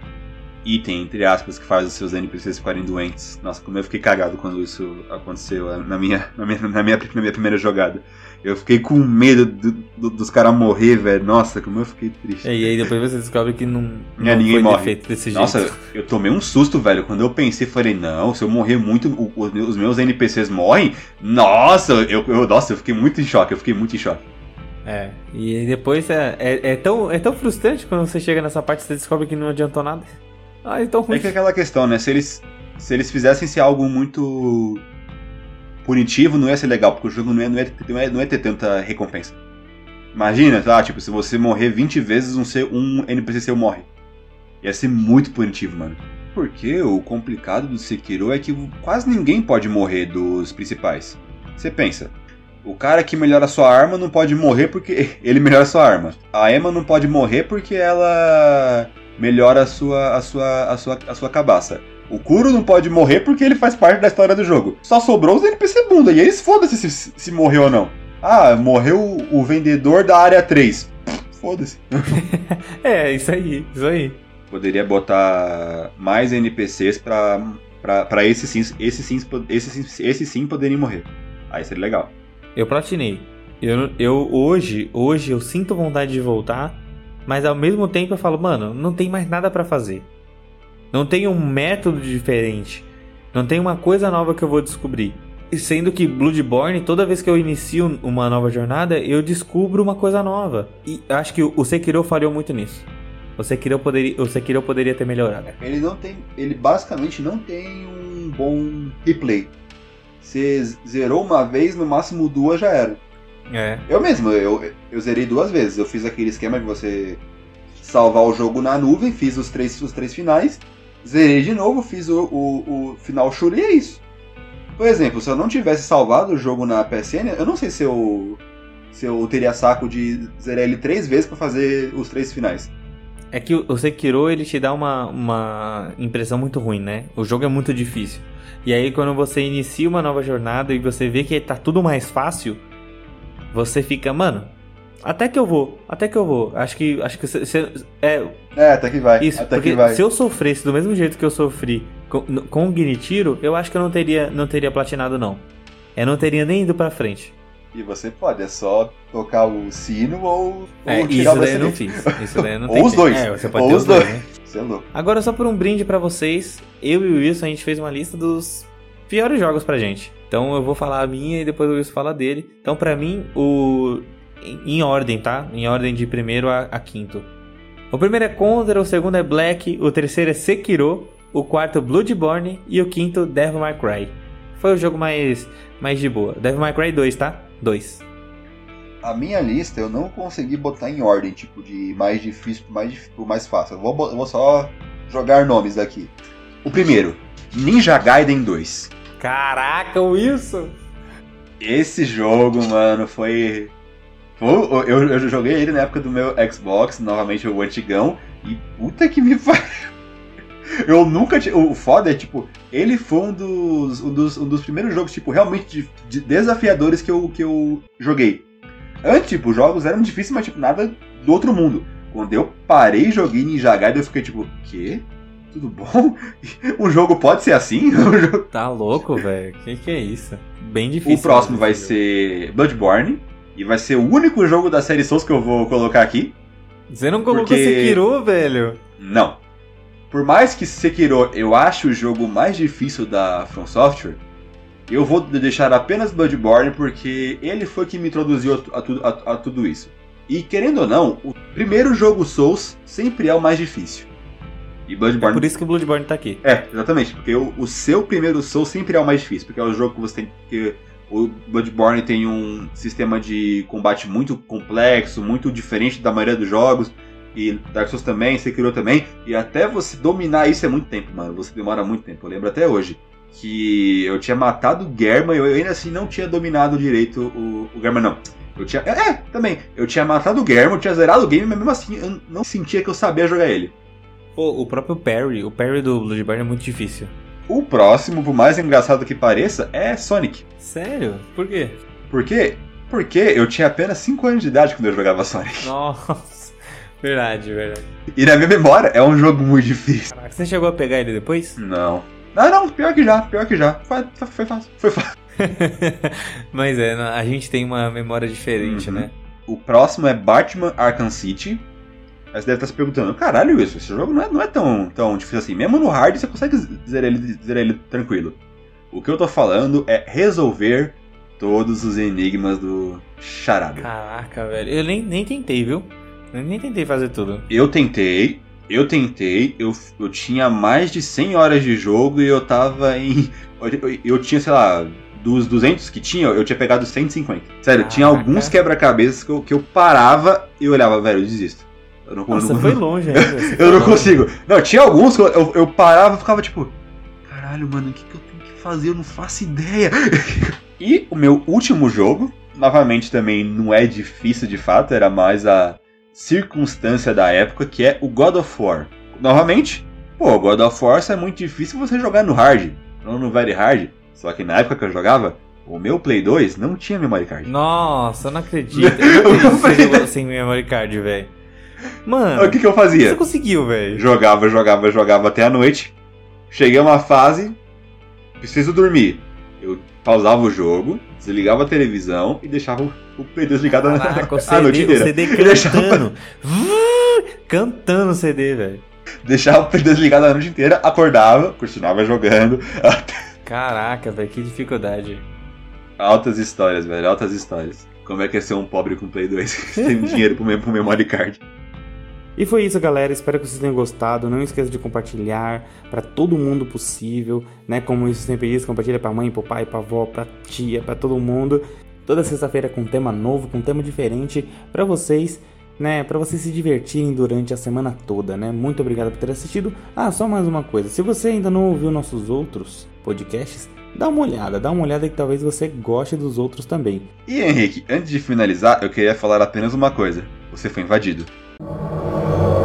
item, entre aspas, que faz os seus NPCs ficarem doentes. Nossa, como eu fiquei cagado quando isso aconteceu na minha, na minha, na minha, na minha primeira jogada. Eu fiquei com medo do, do, dos caras morrer, velho. Nossa, como eu fiquei triste. É, e aí depois você descobre que não, não É, ninguém foi morre. defeito desse Nossa, jeito. eu tomei um susto, velho. Quando eu pensei, falei, não, se eu morrer muito, o- os meus- NPCs morrem. Nossa, eu, eu- nossa, eu fiquei muito em choque, eu fiquei muito em choque. É, e aí depois é, é, é tão, é tão frustrante quando você chega nessa parte e você descobre que não adiantou nada. Ah, então ruim. É que aquela questão, né? Se eles, se eles fizessem ser algo muito punitivo, não ia ser legal, porque o jogo não ia, não ia, não ia, não ia ter tanta recompensa. Imagina, tá? Tipo, se você morrer 20 vezes, um, seu, um NPC seu morre. Ia ser muito punitivo, mano. Porque o complicado do Sekiro é que quase ninguém pode morrer dos principais. Você pensa, o cara que melhora sua arma não pode morrer porque ele melhora sua arma. A Emma não pode morrer porque ela melhora a sua, a sua, a sua, a sua cabaça. O Kuro não pode morrer porque ele faz parte da história do jogo. Só sobrou os NPC bunda, e eles foda-se se, se morreu ou não. Ah, morreu o, vendedor da área 3. Pff, Foda-se. É, isso aí, isso aí. Poderia botar mais NPCs pra, pra, pra esses sim, esses sim, esses, sim- esses sim poderem morrer. Aí seria legal. Eu platinei. Eu, eu hoje, hoje eu sinto vontade de voltar, mas ao mesmo tempo eu falo, mano, não tem mais nada pra fazer. Não tem um método diferente. Não tem uma coisa nova que eu vou descobrir. E Sendo que Bloodborne, toda vez que eu inicio uma nova jornada, eu descubro uma coisa nova. E acho que o o Sekiro falhou muito nisso. O Sekiro poderia, o Sekiro poderia ter melhorado. Ele não tem. Ele basicamente não tem um bom replay. Você zerou uma vez, no máximo duas já era. É. Eu mesmo, eu, eu zerei duas vezes. Eu fiz aquele esquema de você salvar o jogo na nuvem, fiz os três, os três finais, zerei de novo, fiz o, o, o final Shuri e é isso. Por exemplo, se eu não tivesse salvado o jogo na PSN, eu não sei se eu, se eu teria saco de zerar ele três vezes pra fazer os três finais. É que o Sekiro ele te dá uma, uma impressão muito ruim, né? O jogo é muito difícil. E aí quando você inicia uma nova jornada e você vê que tá tudo mais fácil, você fica, mano, até que eu vou, até que eu vou. Acho que acho que você- você- é É, até que vai. isso, até porque que vai. se eu sofresse do mesmo jeito que eu sofri com, com o Gnitiro, eu acho que eu não teria não teria platinado não. Eu não teria nem ido pra frente. E você pode, é só tocar o sino ou, É, ou isso daí eu não fiz. Isso daí não Ou os dois. É, você pode Ou ter os dois, dois. né? Você é louco. Agora, só por um brinde pra vocês, eu e o Wilson, a gente fez uma lista dos piores jogos pra gente. Então eu vou falar a minha e depois o Wilson fala dele. Então, pra mim, o. Em em ordem, tá? Em ordem de primeiro a, a quinto. O primeiro é Contra, o segundo é Black, o terceiro é Sekiro, o quarto Bloodborne e o quinto Devil May Cry. Foi o jogo mais, mais de boa. Devil May Cry 2, tá? 2. A minha lista eu não consegui botar em ordem, tipo, de mais difícil pro mais, pro mais fácil. Eu vou, eu vou só jogar nomes aqui. O primeiro, Ninja Gaiden 2. Caraca, Wilson! Esse jogo, mano, foi. Eu, eu joguei ele na época do meu Xbox, novamente o antigão, e puta que me pariu. Eu nunca tinha. O foda é, tipo, ele foi um dos, um dos, um dos primeiros jogos, tipo, realmente de- de desafiadores que eu, que eu joguei. Antes, tipo, os jogos eram difíceis, mas, tipo, nada do outro mundo. Quando eu parei e joguei Ninja Gaiden, eu fiquei tipo, quê? Tudo bom? Um jogo pode ser assim? Tá louco, velho? Que que é isso? Bem difícil. O próximo vai jogo. ser Bloodborne. E vai ser o único jogo da série Souls que eu vou colocar aqui. Você não colocou Porque- Sekiro, velho? Não. Por mais que Sekiro eu acho o jogo mais difícil da From Software, eu vou deixar apenas Bloodborne porque ele foi que me introduziu a, tu- a a- tudo isso. E querendo ou não, o primeiro jogo Souls sempre é o mais difícil. E É Bloodborne por isso que o Bloodborne tá aqui. É, exatamente, porque o, o seu primeiro Soul sempre é o mais difícil, porque é o jogo que você tem que. O Bloodborne tem um sistema de combate muito complexo, muito diferente da maioria dos jogos. E Dark Souls também, Sekiro também. E até você dominar isso é muito tempo, mano. Você demora muito tempo. Eu lembro até hoje que eu tinha matado o Germa e eu ainda assim não tinha dominado direito o, o Germa, não. Eu tinha. É, é, também. Eu tinha matado o Germa, eu tinha zerado o game, mas mesmo assim eu não sentia que eu sabia jogar ele. Pô, o próprio parry, o parry do Bloodborne é muito difícil. O próximo, por mais engraçado que pareça, é Sonic. Sério? Por quê? Por quê? Porque eu tinha apenas 5 anos de idade quando eu jogava Sonic. Nossa. Verdade, verdade. E na minha memória é um jogo muito difícil. Caraca, você chegou a pegar ele depois? Não. Ah, não, pior que já, pior que já. Foi, foi, fácil, foi fácil. Mas é, a gente tem uma memória diferente, Uhum. né? O próximo é Batman Arkham City. Aí você deve estar se perguntando, caralho, isso, esse jogo não é, não é tão, tão difícil assim. Mesmo no hard você consegue zerar ele, zerar ele tranquilo. O que eu tô falando é resolver todos os enigmas do charada. Caraca, velho. Eu nem, nem tentei, viu? Eu nem tentei fazer tudo. Eu tentei, eu tentei, eu, eu tinha mais de 100 horas de jogo e eu tava em. Eu, eu tinha, sei lá, dos 200 que tinha, eu tinha pegado 150. Sério, tinha Caraca. alguns quebra-cabeças que eu, que eu parava e olhava, velho, eu desisto. Eu não, Nossa, eu não- foi longe ainda. eu não longe. consigo. Não, tinha alguns que eu, eu, eu parava e ficava tipo, caralho, mano, o que, que eu tenho que fazer? Eu não faço ideia. e o meu último jogo, novamente também não é difícil de fato, era mais a circunstância da época, que é o God of War. Novamente, pô, God of War é muito difícil você jogar no hard, não no very hard. Só que na época que eu jogava, o meu Play 2 não tinha memory card. Nossa, eu não acredito. Eu não acredito que você jogou sem memory card, velho. Mano, o que, que eu você fazia? conseguiu, velho? Jogava, jogava, jogava até a noite. Cheguei a uma fase, preciso dormir. Eu pausava o jogo, desligava a televisão e deixava o- Play 2 ligado na- a noite CD, o inteira. CD Eu deixava- cantando. Cantando o CD, velho. Deixava o Play 2 ligado a noite inteira, acordava, continuava jogando. Caraca, velho, que dificuldade. Altas histórias, velho, altas histórias. Como é que é ser um pobre com Play 2 sem dinheiro pro, mem- pro memory card? E foi isso, galera. Espero que vocês tenham gostado. Não esqueça de compartilhar para todo mundo possível, né? Como isso sempre diz, compartilha para mãe, para pai, para avó, para tia, para todo mundo. Toda sexta-feira com um tema novo, com um tema diferente para vocês, né? Para vocês se divertirem durante a semana toda, né? Muito obrigado por ter assistido. Ah, só mais uma coisa. Se você ainda não ouviu nossos outros podcasts, dá uma olhada, dá uma olhada que talvez você goste dos outros também. E Henrique, antes de finalizar, eu queria falar apenas uma coisa. Você foi invadido. うん。